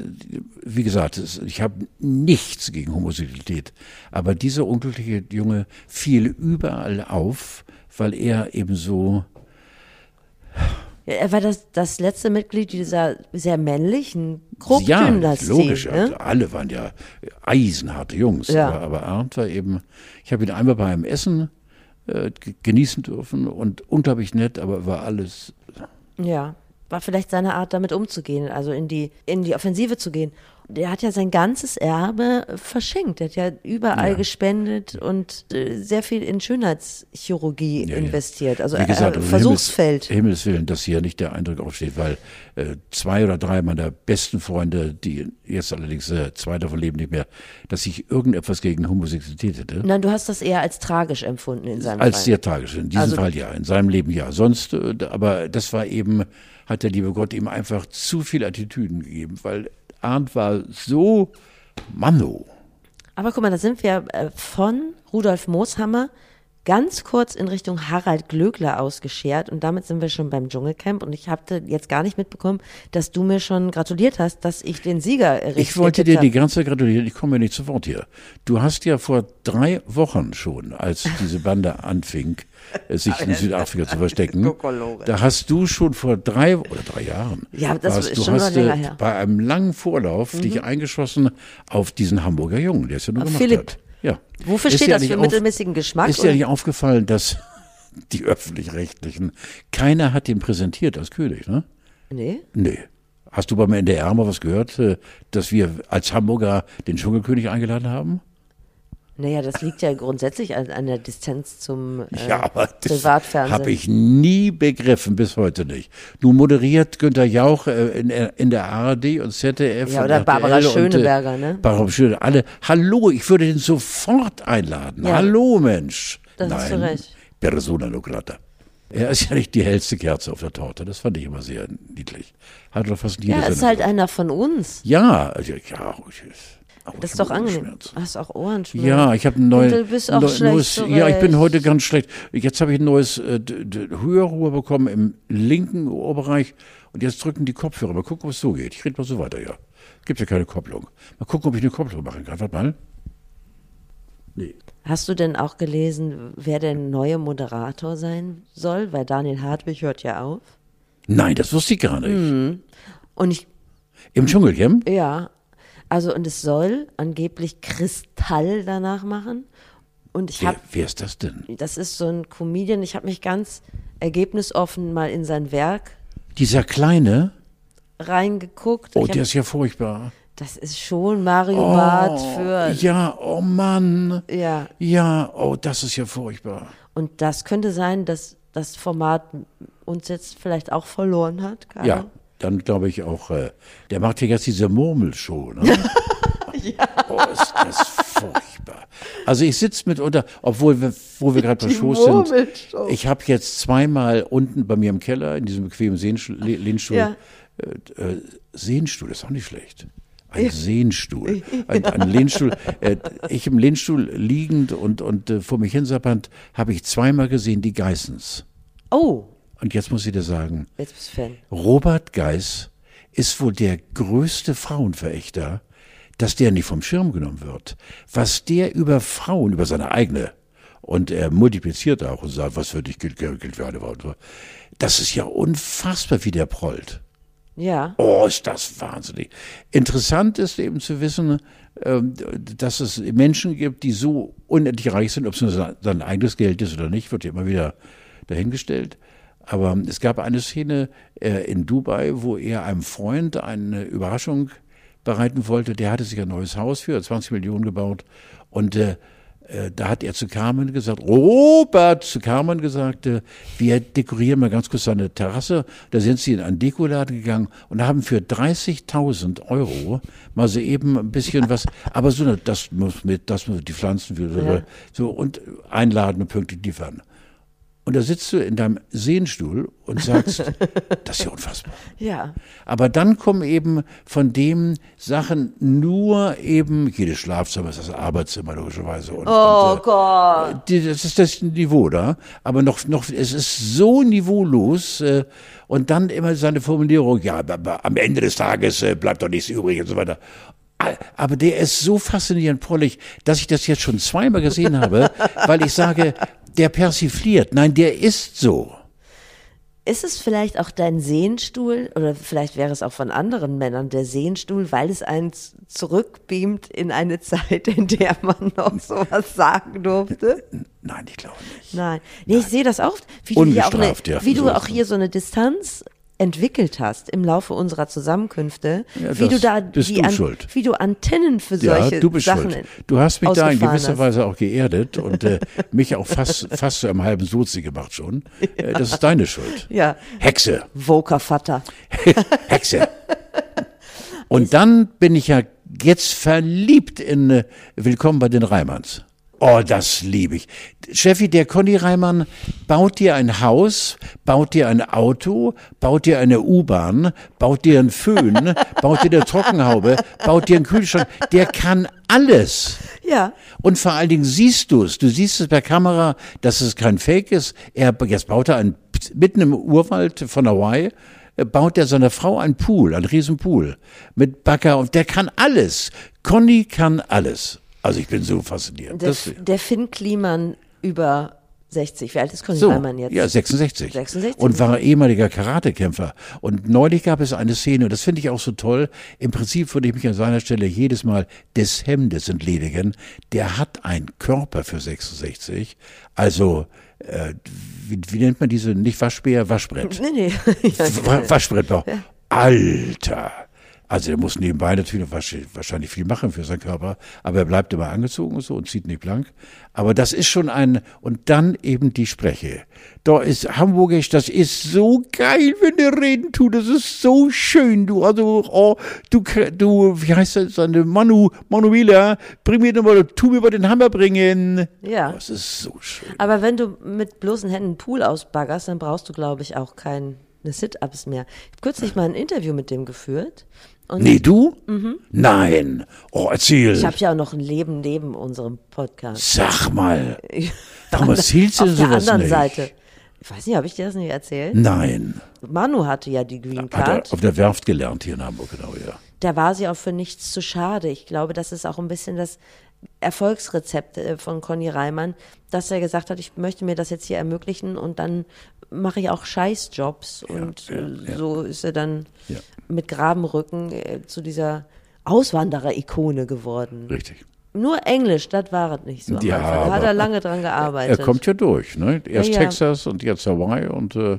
wie gesagt, es, ich habe nichts gegen Homosexualität, aber dieser unglückliche Junge fiel überall auf, weil er eben so, Ja, er war das, das letzte Mitglied dieser sehr männlichen ja, Krupp-Dynastie. logisch, ne? ja, alle waren ja eisenharte Jungs, Ja. aber, aber Arndt war eben, ich habe ihn einmal bei einem Essen äh, ge- genießen dürfen und unglaublich nett, aber war alles Ja, war vielleicht seine Art, damit umzugehen, also in die, in die Offensive zu gehen. Der hat ja sein ganzes Erbe verschenkt. Der hat ja überall Ja. gespendet und äh, sehr viel in Schönheitschirurgie Ja, investiert. Also Wie gesagt, äh, um Versuchsfeld. Himmels, Himmels Willen, dass hier nicht der Eindruck aufsteht, weil äh, zwei oder drei meiner besten Freunde, die jetzt allerdings äh, zwei davon leben nicht mehr, dass ich irgendetwas gegen Homosexualität hätte. Nein, du hast das eher als tragisch empfunden in seinem Als Fall. sehr tragisch. In diesem Also- Fall ja, in seinem Leben ja. Sonst, äh, aber das war eben, hat der liebe Gott ihm einfach zu viel Attitüden gegeben, weil Arndt war so Manno. Aber guck mal, da sind wir äh, von Rudolf Mooshammer ganz kurz in Richtung Harald Glöckler ausgeschert und damit sind wir schon beim Dschungelcamp und ich habe jetzt gar nicht mitbekommen, dass du mir schon gratuliert hast, dass ich den Sieger richtig Ich wollte dir die ganze Zeit gratulieren, ich komme ja nicht zu Wort hier. Du hast ja vor drei Wochen schon, als diese Bande [LAUGHS] anfing, äh, sich in Südafrika zu verstecken, [LAUGHS] da hast du schon vor drei oder drei Jahren, Ja, das warst, ist du schon hast noch länger her. Mhm. bei einem langen Vorlauf dich eingeschossen auf diesen Hamburger Jungen, der es ja nur gemacht Philipp, hat. Ja. Wofür Ist steht dir das? Für auf- mittelmäßigen Geschmack? Ist dir nicht aufgefallen, dass [LAUGHS] die Öffentlich-Rechtlichen, keiner hat den präsentiert als König, ne? nee? Nee. Hast du beim NDR mal was gehört, äh, dass wir als Hamburger den Dschungelkönig eingeladen haben? Naja, das liegt ja grundsätzlich an, an der Distanz zum äh, Ja, aber das Privatfernsehen. habe ich nie begriffen, bis heute nicht. Nun moderiert Günter Jauch äh, in, in der ARD und ZDF. Ja, und oder Barbara RTL und, äh, Schöneberger, ne? Barbara Schöneberger, alle. Hallo, ich würde den sofort einladen. Ja. Hallo, Mensch. Das hast du recht. Persona non grata. Er ist ja nicht die hellste Kerze auf der Torte. Das fand ich immer sehr niedlich. Hat doch fast jede Ja, ist Sendung halt einer von uns. Ja, also, ja, ich, Das ist doch angenehm. Hast auch Ohrenschmerzen. ja, ich habe ein neues. Du bist auch schlecht Ja, ich bin zurecht. heute ganz schlecht. Jetzt habe ich ein neues äh, Hörrohr bekommen im linken Ohrbereich und jetzt drücken die Kopfhörer. Mal gucken, ob es so geht. Ich rede mal so weiter, ja. Gibt ja keine Kopplung. Mal gucken, ob ich eine Kopplung machen kann. Warte mal. Nee. Hast du denn auch gelesen, wer der neue Moderator sein soll? Weil Daniel Hartwig hört ja auf. Nein, das wusste ich gar nicht. Hm. Und ich, Im Dschungelcamp? ja, also und es soll angeblich Kristall danach machen. Und ich habe, wer ist das denn? das ist so ein Comedian, ich habe mich ganz ergebnisoffen mal in sein Werk Dieser kleine? reingeguckt. Oh, ich der hab, ist ja furchtbar. das ist schon Mario Barth für, Ja, oh Mann. ja. Ja, oh, das ist ja furchtbar. Und das könnte sein, dass das Format uns jetzt vielleicht auch verloren hat. Keine Ja. Dann glaube ich auch, äh, der macht ja jetzt diese Murmelshow. Ne? [LAUGHS] ja. Oh, ist das furchtbar. Also ich sitze mitunter, obwohl wir, wo wir gerade bei Shows sind, ich habe jetzt zweimal unten bei mir im Keller in diesem bequemen Sehnstuhl, Le- Lehnstuhl, Ja. äh, äh, Sehnstuhl ist auch nicht schlecht. Ein Sehnstuhl, [LAUGHS] ein, ein Lehnstuhl. Äh, ich im Lehnstuhl liegend und, und äh, vor mich hinsappernd habe ich zweimal gesehen die Geissens. Oh, Und jetzt muss ich dir sagen, jetzt bist du Fan. Robert Geis ist wohl der größte Frauenverächter, dass der nicht vom Schirm genommen wird. Was der über Frauen, über seine eigene, und er multipliziert auch und sagt, was für dich gilt, gilt für eine Frau. Das ist ja unfassbar, wie der prollt. Ja. Oh, ist das wahnsinnig. Interessant ist eben zu wissen, ähm, dass es Menschen gibt, die so unendlich reich sind, ob es nur sein eigenes Geld ist oder nicht, wird ja immer wieder dahingestellt. Aber es gab eine Szene äh, in Dubai, wo er einem Freund eine Überraschung bereiten wollte. Der hatte sich ein neues Haus für 20 Millionen gebaut und äh, äh, da hat er zu Carmen gesagt, Robert, zu Carmen gesagt, äh, wir dekorieren mal ganz kurz seine Terrasse. Da sind sie in einen Dekoladen gegangen und haben für 30.000 Euro mal so eben ein bisschen was, [LAUGHS] aber so, das muss mit, das muss die Pflanzen für, so und einladen und pünktlich liefern. Und da sitzt du in deinem Sehnstuhl und sagst, [LAUGHS] das ist ja unfassbar. Ja. Aber dann kommen eben von dem Sachen nur eben, jedes Schlafzimmer ist das Arbeitszimmer logischerweise. Und, Oh und, äh, Gott. die, das ist das Niveau da, aber noch, noch, es ist so niveaulos äh, und dann immer seine Formulierung, ja, aber, aber am Ende des Tages äh, bleibt doch nichts übrig und so weiter. Aber der ist so faszinierend prollig, dass ich das jetzt schon zweimal gesehen habe, [LAUGHS] weil ich sage, der persifliert. Nein, der ist so. Ist es vielleicht auch dein Sehnstuhl oder vielleicht wäre es auch von anderen Männern der Sehnstuhl, weil es einen zurückbeamt in eine Zeit, in der man noch sowas sagen durfte? Nein, ich glaube nicht. Nein. Nee, ich sehe das auch, wie du auch, eine, wie du auch hier so eine Distanz entwickelt hast im Laufe unserer Zusammenkünfte, Ja, wie du da die du an, schuld. wie du Antennen für Ja, solche du bist Sachen schuld. Du hast mich da in gewisser hast. Weise auch geerdet und äh, mich auch fast, fast zu einem halben Sozi gemacht schon. [LAUGHS] Äh, das ist deine Schuld. Ja, Hexe. Voker Vater. [LAUGHS] Hexe. [LAUGHS] Und dann bin ich ja jetzt verliebt in äh, Willkommen bei den Reimanns. Oh, das liebe ich. Steffi, der Conny Reimann baut dir ein Haus, baut dir ein Auto, baut dir eine U-Bahn, baut dir einen Föhn, [LAUGHS] baut dir eine Trockenhaube, baut dir einen Kühlschrank. Der kann alles. Ja, Und vor allen Dingen siehst du es. Du siehst es per Kamera, dass es kein Fake ist. Er, jetzt baut er einen, mitten im Urwald von Hawaii, äh, baut er seiner Frau einen Pool, einen riesen Pool mit Bagger und der kann alles. Conny kann alles. Also ich bin so fasziniert. der, Das, der Finn Kliman über 60. Wie alt ist Conny So, Reimann jetzt? ja, 66. 66. Und war ehemaliger Karatekämpfer. Und neulich gab es eine Szene, und das finde ich auch so toll. Im Prinzip würde ich mich an seiner Stelle jedes Mal des Hemdes entledigen. Der hat einen Körper für 66. Also, äh, wie, wie nennt man diese, nicht Waschbär, Waschbrett. Nee, nee. [LAUGHS] ja, Wa- Waschbrett noch. Alter! Also er muss nebenbei natürlich wahrsch- wahrscheinlich viel machen für seinen Körper, aber er bleibt immer angezogen und so und zieht nicht blank. Aber das ist schon ein, und dann eben die Spreche. Da ist Hamburgisch, das ist so geil, wenn der reden tut, das ist so schön, du, also, oh, du, du, wie heißt das, seine Manu, Manuela, bring mir doch mal, tu mir mal den Hammer bringen. Ja. Das ist so schön. Aber wenn du mit bloßen Händen einen Pool ausbaggerst, dann brauchst du, glaube ich, auch keine Sit-Ups mehr. Ich habe kürzlich mal ein Interview mit dem geführt. Und Nee, du? Nein. Oh, erzähl. ich habe ja auch noch ein Leben neben unserem Podcast. Sag mal. Warum erzählst du Auf der sowas anderen nicht? Seite. Ich weiß nicht, habe ich dir das nicht erzählt? Nein. Manu hatte ja die Green Hat Card. er auf der Werft gelernt hier in Hamburg, genau, ja. da war sie auch für nichts zu schade. Ich glaube, das ist auch ein bisschen das Erfolgsrezept äh, von Conny Reimann, dass er gesagt hat, ich möchte mir das jetzt hier ermöglichen und dann mache ich auch Scheißjobs. und ja, äh, ja. so ist er dann mit Grabenrücken äh, zu dieser Auswanderer-Ikone geworden. Richtig. Nur Englisch, das war es nicht so. Ja. Da hat er lange dran gearbeitet. Er kommt ja durch, ne? Erst. Texas und jetzt Hawaii und äh,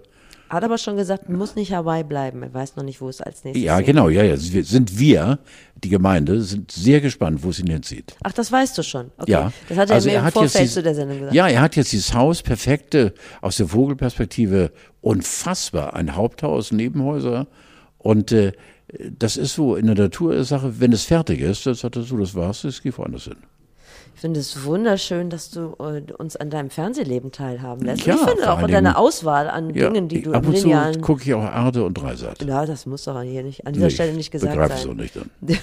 Hat aber schon gesagt, muss nicht Hawaii bleiben. Er weiß noch nicht, wo es als nächstes ja, genau, ja, ja. Sind wir, die Gemeinde, sind sehr gespannt, wo es ihn hinzieht. Ach, das weißt du schon. Okay. Ja. Das hat er Also mir im hat jetzt Vorfeld dies- zu der Sendung gesagt. Ja, er hat jetzt dieses Haus perfekte aus der Vogelperspektive unfassbar. Ein Haupthaus, Nebenhäuser und äh, das ist so in der Natursache, wenn es fertig ist, das sagt er so, das war's, ich gehe woanders hin. Ich finde es wunderschön, dass du äh, uns an deinem Fernsehleben teilhaben lässt. Ja, Und ich finde auch an deiner Auswahl an Dingen, die du ab und zu gucke ich auch Arte und Dreisat. Ja, das muss doch hier nicht an dieser Nee, Stelle nicht gesagt sein. auch nicht dann. [LAUGHS]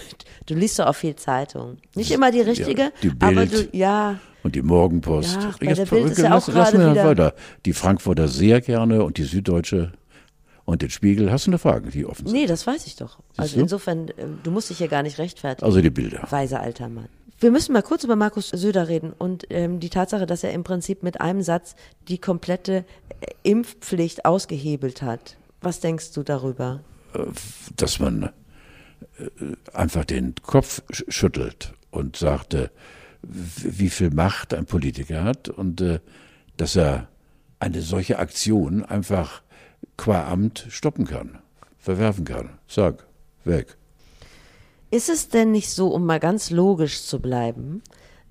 Du liest doch auch viel Zeitung. Nicht immer die richtige, Ja, die aber Bild. du, ja, Und die Morgenpost. Ja, bei der Bild ist ja auch lass gerade mir wieder- weiter. Die Frankfurter sehr gerne und die Süddeutsche und den Spiegel. Hast du eine Frage, die offen sind? nee, das weiß ich doch. Also du? insofern, äh, du musst dich hier gar nicht rechtfertigen. Also die Bilder. Weiser alter Mann. Wir müssen mal kurz über Markus Söder reden und ähm, die Tatsache, dass er im Prinzip mit einem Satz die komplette äh, Impfpflicht ausgehebelt hat. Was denkst du darüber? Dass man äh, einfach den Kopf sch- schüttelt und sagte, wie viel Macht ein Politiker hat und äh, dass er eine solche Aktion einfach qua Amt stoppen kann, verwerfen kann. Sag, weg. Ist es denn nicht so, um mal ganz logisch zu bleiben?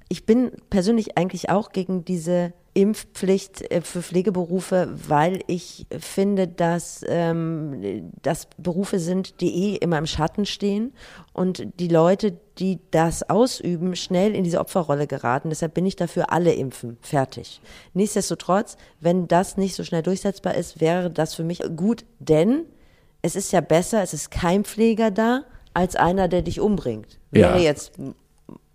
Ich bin persönlich eigentlich auch gegen diese Impfpflicht äh, für Pflegeberufe, weil ich finde, dass ähm, das Berufe sind, die eh immer im Schatten stehen und die Leute, die das ausüben, schnell in diese Opferrolle geraten. Deshalb bin ich dafür, alle impfen. Fertig. Nichtsdestotrotz, wenn das nicht so schnell durchsetzbar ist, wäre das für mich gut, denn es ist ja besser, es ist kein Pfleger da, als einer, der dich umbringt. Ja. Wäre jetzt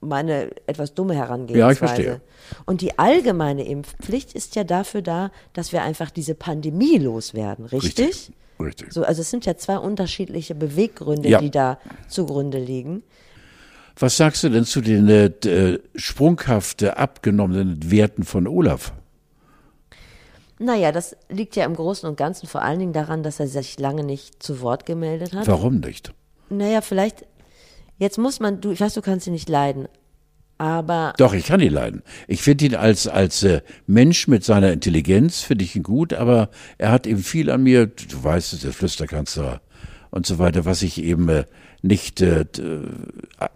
meine etwas dumme Herangehensweise. Ja, ich verstehe. Und die allgemeine Impfpflicht ist ja dafür da, dass wir einfach diese Pandemie loswerden, richtig? Richtig. Richtig. So, also es sind ja zwei unterschiedliche Beweggründe, Ja. die da zugrunde liegen. Was sagst du denn zu den äh, äh, sprunghaft äh, abgenommenen Werten von Olaf? Naja, das liegt ja im Großen und Ganzen vor allen Dingen daran, dass er sich lange nicht zu Wort gemeldet hat. Warum nicht? Naja, vielleicht, jetzt muss man, du, ich weiß, du kannst ihn nicht leiden, aber Doch, ich kann ihn leiden. Ich finde ihn als, als äh, Mensch mit seiner Intelligenz, finde ich ihn gut, aber er hat eben viel an mir, du weißt es, der Flüsterkanzler und so weiter, was ich eben äh, nicht äh, d-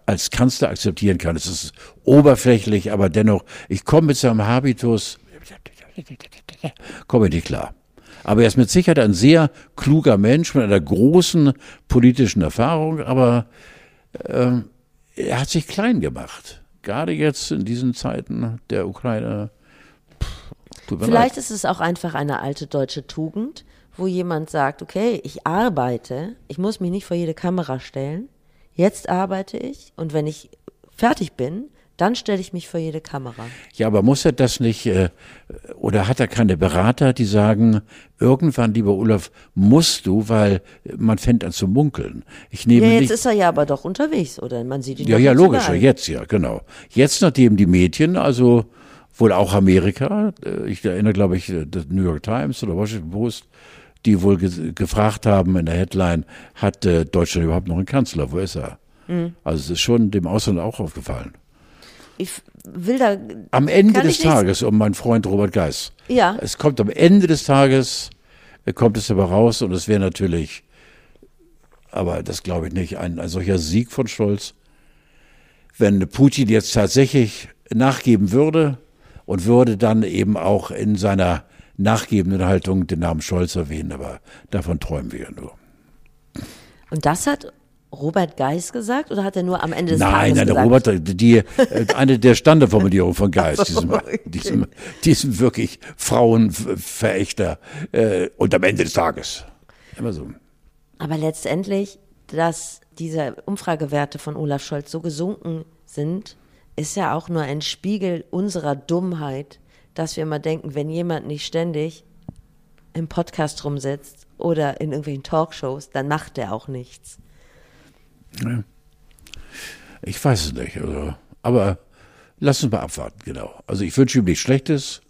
als Kanzler akzeptieren kann. Es ist oberflächlich, aber dennoch, ich komme mit seinem Habitus, komme nicht klar. Aber er ist mit Sicherheit ein sehr kluger Mensch mit einer großen politischen Erfahrung, aber ähm, er hat sich klein gemacht. Gerade jetzt in diesen Zeiten der Ukraine. Pff, Vielleicht ist es auch einfach eine alte deutsche Tugend, wo jemand sagt, okay, ich arbeite, ich muss mich nicht vor jede Kamera stellen, jetzt arbeite ich und wenn ich fertig bin, dann stelle ich mich vor jede Kamera. Ja, aber muss er das nicht, äh, oder hat er keine Berater, die sagen, irgendwann, lieber Olaf, musst du, weil man fängt an zu munkeln. Ich nehme Ja, jetzt nicht. ist er ja aber doch unterwegs, oder? Man sieht ihn Ja, ja, logisch, jetzt ja, genau. Jetzt, nachdem die Mädchen, also wohl auch Amerika. Äh, ich erinnere, glaube ich, das New York Times oder Washington Post, die wohl ge gefragt haben in der Headline, hat äh, Deutschland überhaupt noch einen Kanzler? Wo ist er? Mhm. Also es ist schon dem Ausland auch aufgefallen. Ich will da. Am Ende des Tages, um meinen Freund Robert Geis. Ja. Es kommt am Ende des Tages, äh, kommt es aber raus und es wäre natürlich, aber das glaube ich nicht, ein, ein solcher Sieg von Scholz, wenn Putin jetzt tatsächlich nachgeben würde und würde dann eben auch in seiner nachgebenden Haltung den Namen Scholz erwähnen, aber davon träumen wir ja nur. Und das hat Robert Geis gesagt oder hat er nur am Ende des nein, Tages nein, gesagt? Robert, die, äh, eine der Standardformulierungen von Geis, so, diesem, [LAUGHS] okay. diesem, diesem wirklich Frauenverächter äh, und am Ende des Tages. Immer so. Aber letztendlich, dass diese Umfragewerte von Olaf Scholz so gesunken sind, ist ja auch nur ein Spiegel unserer Dummheit, dass wir immer denken, wenn jemand nicht ständig im Podcast rumsitzt oder in irgendwelchen Talkshows, dann macht er auch nichts. Ich weiß es nicht. Also, aber lass uns mal abwarten, genau. Also ich wünsche ihm nichts Schlechtes,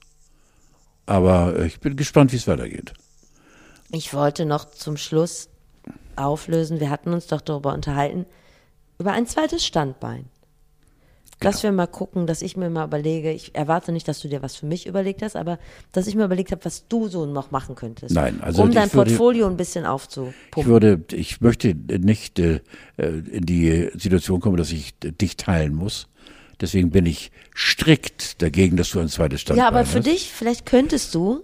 aber ich bin gespannt, wie es weitergeht. Ich wollte noch zum Schluss auflösen, wir hatten uns doch darüber unterhalten, über ein zweites Standbein. Dass wir mal gucken, dass ich mir mal überlege, ich erwarte nicht, dass du dir was für mich überlegt hast, aber dass ich mir überlegt habe, was du so noch machen könntest. Nein, also um dein würde- Portfolio ein bisschen aufzupumpen. Ich würde, ich möchte nicht äh, in die Situation kommen, dass ich dich teilen muss. Deswegen bin ich strikt dagegen, dass du ein zweites Standbein ja, aber für hast. dich, vielleicht könntest du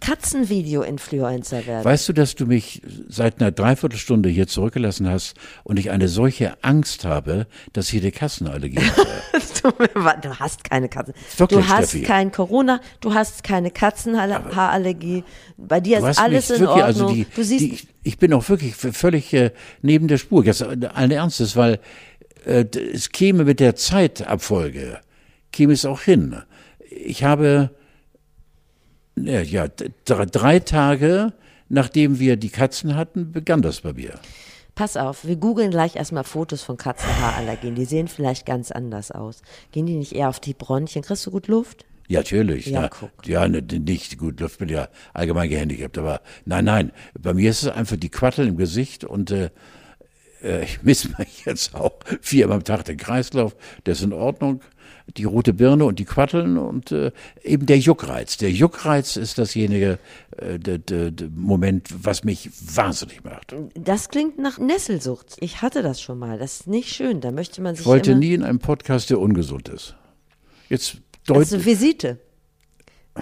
Katzenvideo-Influencer werden. Weißt du, dass du mich seit einer Dreiviertelstunde hier zurückgelassen hast und ich eine solche Angst habe, dass ich die Kassenallergie habe? [LAUGHS] du hast keine Katzen. Wirklich, du hast Steffi. kein Corona, du hast keine Katzenhaarallergie. Bei dir ist alles in wirklich, Ordnung. also die, du siehst, die, ich- ich bin auch wirklich völlig äh, neben der Spur. Jetzt äh, allen Ernstes, weil äh, es käme mit der Zeitabfolge, käme es auch hin. Ich habe ja, ja d- drei, drei Tage, nachdem wir die Katzen hatten, begann das bei mir. pass auf, wir googeln gleich erstmal Fotos von Katzenhaarallergien. Die sehen vielleicht ganz anders aus. Gehen die nicht eher auf die Bronchien? Kriegst du gut Luft? Ja, natürlich. Ja, na, guck. ja ne, nicht gut, das bin ja allgemein gehandicapt, aber nein, nein, bei mir ist es einfach die Quatteln im Gesicht und äh, äh, ich [LAUGHS] misse mir jetzt auch viermal am Tag den Kreislauf, das ist in Ordnung. Die rote Birne und die Quatteln und äh, eben der Juckreiz. Der Juckreiz ist dasjenige äh, der, der, der Moment, was mich wahnsinnig macht. Das klingt nach Nesselsucht. Ich hatte das schon mal. Das ist nicht schön. Da möchte man sich Ich wollte nie in einem Podcast, der ungesund ist. Jetzt Das ist eine deutlich. Visite.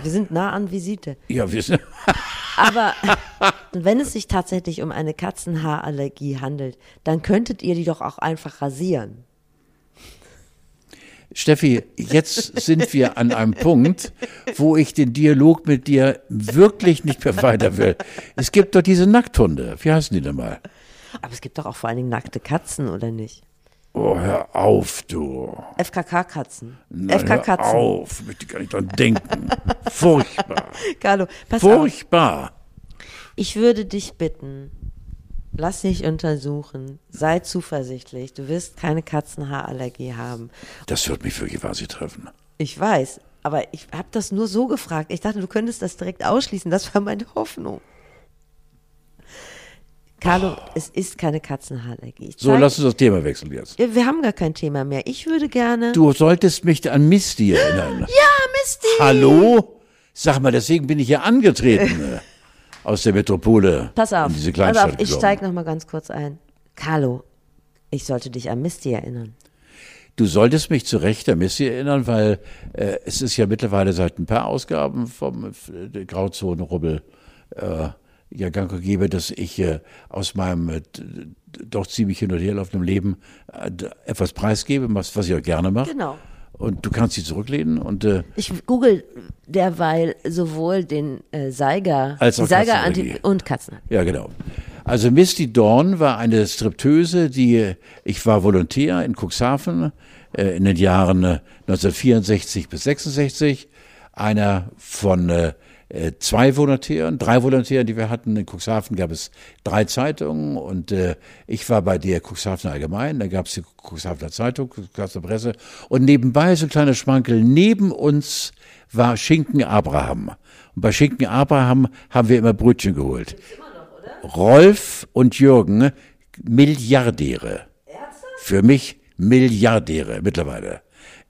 Wir sind nah an Visite. Ja, wir sind. [LAUGHS] Aber wenn es sich tatsächlich um eine Katzenhaarallergie handelt, dann könntet ihr die doch auch einfach rasieren. Steffi, jetzt sind wir an einem Punkt, wo ich den Dialog mit dir wirklich nicht mehr weiter will. Es gibt doch diese Nackthunde. Wie heißen die denn mal? Aber es gibt doch auch vor allen Dingen nackte Katzen, oder nicht? Oh, hör auf, du. FKK-Katzen. FK-Katzen. auf, möchte ich gar nicht dran denken. Furchtbar. [LAUGHS] Carlo, pass auf. Furchtbar. Ich würde dich bitten, lass dich untersuchen. Sei zuversichtlich. Du wirst keine Katzenhaarallergie haben. Das wird mich wirklich wahnsinnig treffen. Ich weiß, aber ich habe das nur so gefragt. Ich dachte, du könntest das direkt ausschließen. Das war meine Hoffnung. Carlo, es ist keine Katzenhaarallergie. So, zeig- lass uns das Thema wechseln jetzt. Wir haben gar kein Thema mehr. Ich würde gerne. Du solltest mich an Misty erinnern. Ja, Misty! Hallo? Sag mal, deswegen bin ich hier angetreten. [LAUGHS] aus der Metropole. Pass auf, In diese pass Kleinstadt auf ich steige noch mal ganz kurz ein. Carlo, ich sollte dich an Misty erinnern. Du solltest mich zu Recht an Missy erinnern, weil äh, es ist ja mittlerweile seit ein paar Ausgaben vom äh, Grauzone-Rubbel äh, ja gang und gäbe, dass ich äh, aus meinem äh, doch ziemlich hin und her laufenden Leben äh, etwas preisgebe, was, was ich auch gerne mache. Genau. Und du kannst dich zurücklehnen und äh, Ich google derweil sowohl den äh, Seiger, Als auch Seiger Katzenallergie. Und Katzen. Ja, genau. Also Misty Dawn war eine Stripteuse, die ich war Volontär in Cuxhaven äh, in den Jahren äh, 1964 bis 66, einer von äh, äh, zwei Volontären, drei Volontären, die wir hatten. In Cuxhaven gab es drei Zeitungen und äh, ich war bei der Cuxhavener Allgemein, da gab es die Cuxhavener Zeitung, Cuxhavener Presse und nebenbei so ein kleiner Schmankel, neben uns war Schinken Abraham. Und bei Schinken Abraham haben wir immer Brötchen geholt. Noch, Rolf und Jürgen, Milliardäre. Für mich Milliardäre mittlerweile.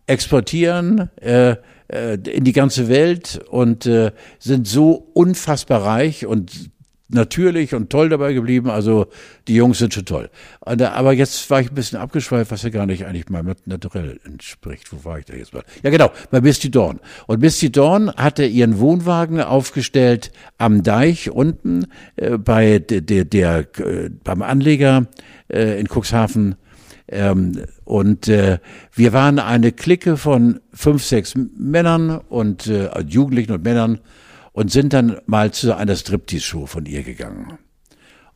Exportieren, äh, äh, in die ganze Welt und äh, sind so unfassbar reich und natürlich und toll dabei geblieben. Also die Jungs sind schon toll. Aber jetzt war ich ein bisschen abgeschweift, was ja gar nicht eigentlich meinem Naturell entspricht. Wo war ich da jetzt mal? Ja genau, bei Misty Dawn. Und Misty Dawn hatte ihren Wohnwagen aufgestellt am Deich unten äh, bei der, der, der äh, beim Anleger äh, in Cuxhaven ähm, und äh, wir waren eine Clique von fünf, sechs Männern und äh, Jugendlichen und Männern und sind dann mal zu einer Striptease-Show von ihr gegangen.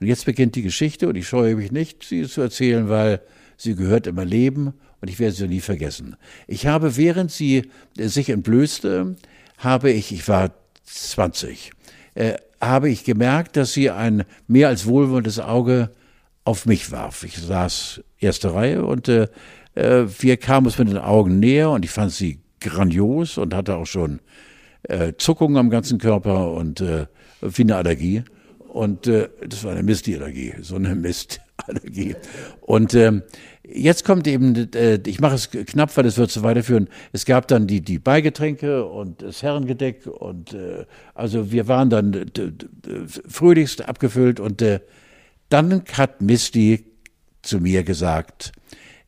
Und jetzt beginnt die Geschichte und ich scheue mich nicht, sie zu erzählen, weil sie gehört in mein Leben und ich werde sie nie vergessen. Ich habe, während sie äh, sich entblößte, habe ich, ich war 20, äh, habe ich gemerkt, dass sie ein mehr als wohlwollendes Auge auf mich warf. Ich saß erste Reihe und äh, äh, wir kamen uns mit den Augen näher und ich fand sie grandios und hatte auch schon äh, Zuckungen am ganzen Körper und äh, wie eine Allergie. Und äh, das war eine Mistallergie, so eine Mistallergie. Und äh, jetzt kommt eben, äh, ich mache es knapp, weil es wird so weiterführen. Es gab dann die, die Beigetränke und das Herrengedeck und äh, also wir waren dann fröhlichst abgefüllt und äh, dann hat Misty zu mir gesagt,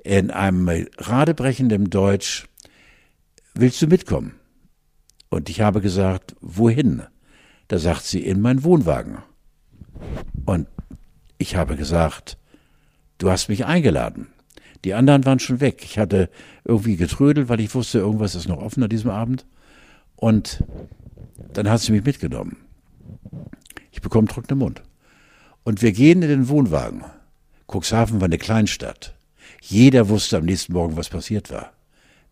in einem radebrechenden Deutsch, willst du mitkommen? Und ich habe gesagt, wohin? Da sagt sie, in meinen Wohnwagen. Und ich habe gesagt, du hast mich eingeladen. Die anderen waren schon weg. Ich hatte irgendwie getrödelt, weil ich wusste, irgendwas ist noch offen an diesem Abend. Und dann hat sie mich mitgenommen. Ich bekomme trockenen Mund. Und wir gehen in den Wohnwagen. Cuxhaven war eine Kleinstadt. Jeder wusste am nächsten Morgen, was passiert war.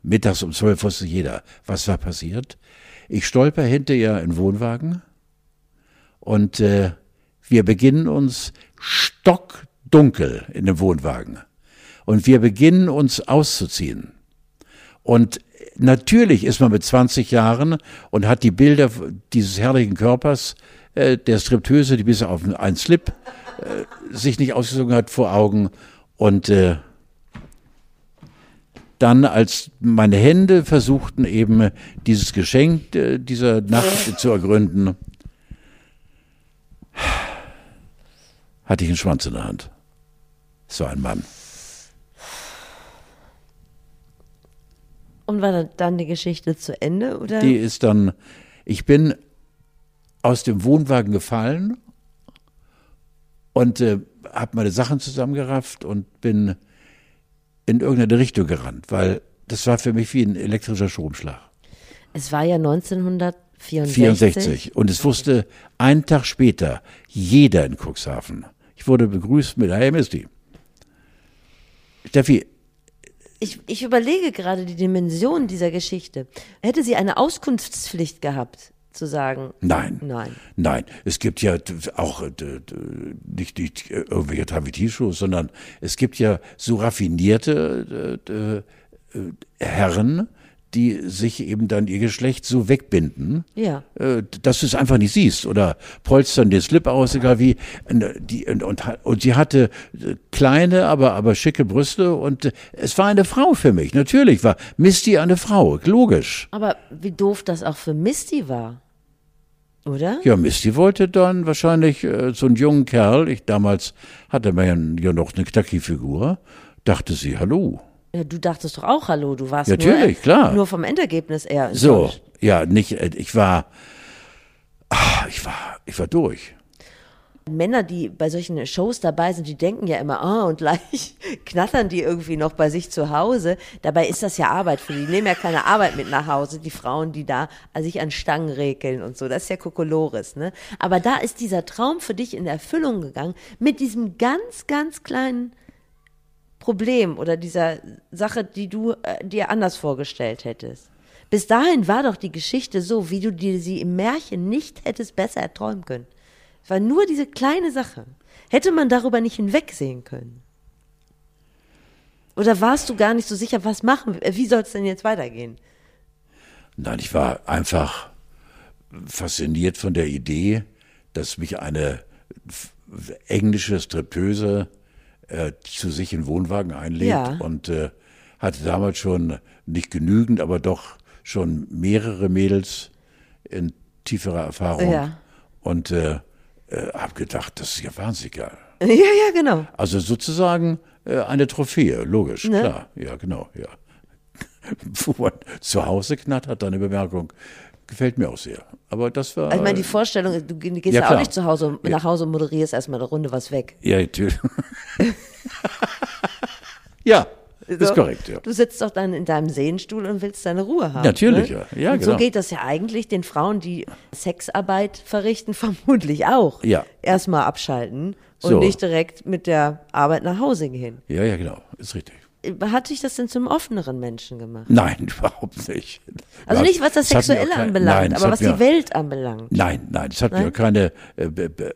Mittags um zwölf wusste jeder, was war passiert. Ich stolper hinter ihr in den Wohnwagen und äh, wir beginnen uns stockdunkel in dem Wohnwagen. Und wir beginnen uns auszuziehen. Und natürlich ist man mit 20 Jahren und hat die Bilder dieses herrlichen Körpers äh, der Striptöse, die bis auf einen Slip äh, sich nicht ausgezogen hat, vor Augen. Und äh, dann, als meine Hände versuchten, eben dieses Geschenk äh, dieser Nacht zu ergründen, hatte ich einen Schwanz in der Hand. So ein Mann. Und war dann die Geschichte zu Ende? Oder? Die ist dann, ich bin aus dem Wohnwagen gefallen und äh, habe meine Sachen zusammengerafft und bin in irgendeine Richtung gerannt, weil das war für mich wie ein elektrischer Stromschlag. Es war ja 1964. 64. Und es wusste einen Tag später jeder in Cuxhaven. Ich wurde begrüßt mit Hey Misty. Steffi. Ich, ich überlege gerade die Dimension dieser Geschichte. Hätte sie eine Auskunftspflicht gehabt, zu sagen. Nein. Nein. Nein. Es gibt ja auch nicht, nicht irgendwelche Travestie-Shows, sondern es gibt ja so raffinierte äh, Herren, die sich eben dann ihr Geschlecht so wegbinden, ja. äh, dass du es einfach nicht siehst oder polstern den Slip aus, egal wie. Die, und, und, und sie hatte kleine, aber, aber schicke Brüste und es war eine Frau für mich. Natürlich war Misty eine Frau, logisch. Aber wie doof das auch für Misty war. Oder? Ja, Misty wollte dann wahrscheinlich äh, so einen jungen Kerl, ich damals hatte man ja noch eine Knacki-Figur, dachte sie, hallo. Ja, du dachtest doch auch Hallo, du warst Natürlich, nur, klar. nur vom Endergebnis eher. So, ja, nicht, äh, ich war, ach, ich war, ich war durch. Männer, die bei solchen Shows dabei sind, die denken ja immer, ah, und [LAUGHS] gleich knattern die irgendwie noch bei sich zu Hause. Dabei ist das ja Arbeit für die. Die nehmen ja keine Arbeit mit nach Hause, die Frauen, die da sich an Stangen regeln und so. Das ist ja Kokolores, ne? Aber da ist dieser Traum für dich in Erfüllung gegangen mit diesem ganz, ganz kleinen Problem oder dieser Sache, die du äh, dir anders vorgestellt hättest. Bis dahin war doch die Geschichte so, wie du dir sie im Märchen nicht hättest besser erträumen können. Es war nur diese kleine Sache. Hätte man darüber nicht hinwegsehen können? Oder warst du gar nicht so sicher, was machen wir? Wie soll es denn jetzt weitergehen? Nein, ich war einfach fasziniert von der Idee, dass mich eine englische Stripteuse äh, zu sich in Wohnwagen einlädt Ja. und äh, hatte damals schon nicht genügend, aber doch schon mehrere Mädels in tieferer Erfahrung Ja. und äh, äh, habe gedacht, das ist ja wahnsinnig geil. [LAUGHS] Ja, ja, genau. Also sozusagen äh, eine Trophäe, logisch, Ne? klar, ja, genau, ja. [LAUGHS] Wo man zu Hause knattert, dann eine Bemerkung, gefällt mir auch sehr. Aber das war. Also ich meine, die Vorstellung, du gehst ja, Ja, auch nicht zu Hause, nach Hause und moderierst erstmal eine Runde was weg. ja, natürlich. [LAUGHS] ja, ist So. korrekt, ja. Du sitzt doch dann in deinem Sehenstuhl und willst deine Ruhe haben. Natürlich, ne? ja. Ja, und so genau. geht das ja eigentlich den Frauen, die Sexarbeit verrichten, [LAUGHS] vermutlich auch. Ja. Erstmal abschalten und So. nicht direkt mit der Arbeit nach Hause gehen. Ja, ja, genau, ist richtig. Hat dich das denn zum offeneren Menschen gemacht? Nein, [LAUGHS] überhaupt nicht. Also nicht, was das auch Sexuelle kein- anbelangt, nein, aber was mir- die Welt anbelangt. Nein, nein, es hat Nein? mir keine äh,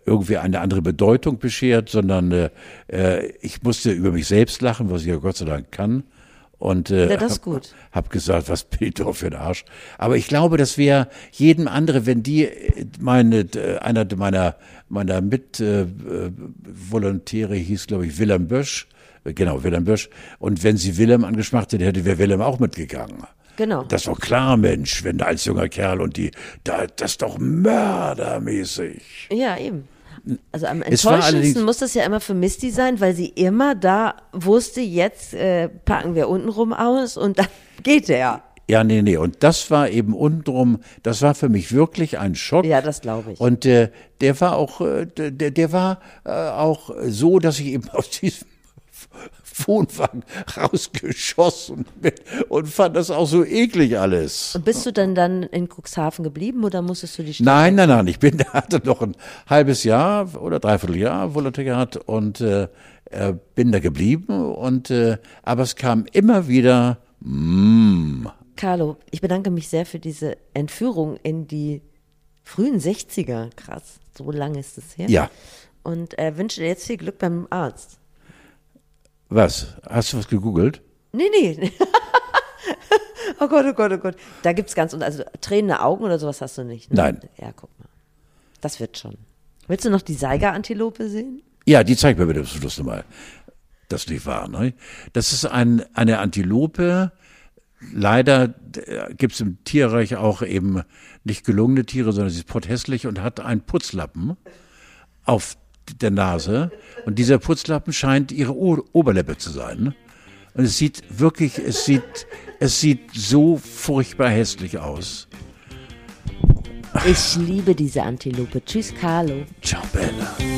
irgendwie eine andere Bedeutung beschert, sondern äh, äh, ich musste über mich selbst lachen, was ich ja Gott sei Dank kann. Und äh, Ja, das ist hab, gesagt, was bin ich doch für ein Arsch. Aber ich glaube, das wäre jedem andere, wenn die äh, meine einer meiner meiner Mitvolontäre äh, Volontäre hieß, glaube ich, Willem Bösch. Genau, Willem Bösch. Und wenn sie Willem angeschmacht hätte, hätte wäre Willem auch mitgegangen. Genau. Das doch klar, Mensch, wenn da als junger Kerl und die, da, das ist doch mördermäßig. Ja, eben. Also am war enttäuschendsten muss das ja immer für Misty sein, weil sie immer da wusste, jetzt äh, packen wir untenrum aus und dann [LAUGHS] geht der. Ja, nee, nee. Und das war eben untenrum, das war für mich wirklich ein Schock. Ja, das glaube ich. Und äh, der war auch, äh, der, der war äh, auch so, dass ich eben [LAUGHS] aus diesem Wohnwagen rausgeschossen bin und fand das auch so eklig alles. Und bist du dann dann in Cuxhaven geblieben oder musstest du die Stadt? Nein, nein, nein. Ich bin, [LAUGHS] hatte noch ein halbes Jahr oder dreiviertel Jahr Volontariat und äh, bin da geblieben. Und äh, aber es kam immer wieder. Mm, Carlo, ich bedanke mich sehr für diese Entführung in die frühen 60er. Krass, so lange ist es her. ja, Und äh, wünsche dir jetzt viel Glück beim Arzt. Was? Hast du was gegoogelt? Nee, nee. [LAUGHS] oh Gott, oh Gott, oh Gott. Da gibt es ganz, also tränende Augen oder sowas hast du nicht. Ne? Nein. Ja, guck mal. Das wird schon. Willst du noch die Seiger-Antilope sehen? Ja, die zeigt mir bitte zum Schluss nochmal. Das nicht wahr, ne? Das ist ein, eine Antilope. Leider gibt es im Tierreich auch eben nicht gelungene Tiere, sondern sie ist potthässlich und hat einen Putzlappen auf der Nase. Und dieser Putzlappen scheint ihre o Oberlippe zu sein. Und es sieht wirklich, es sieht, es sieht so furchtbar hässlich aus. Ich liebe diese Antilope. Tschüss, Carlo. Ciao, Bella.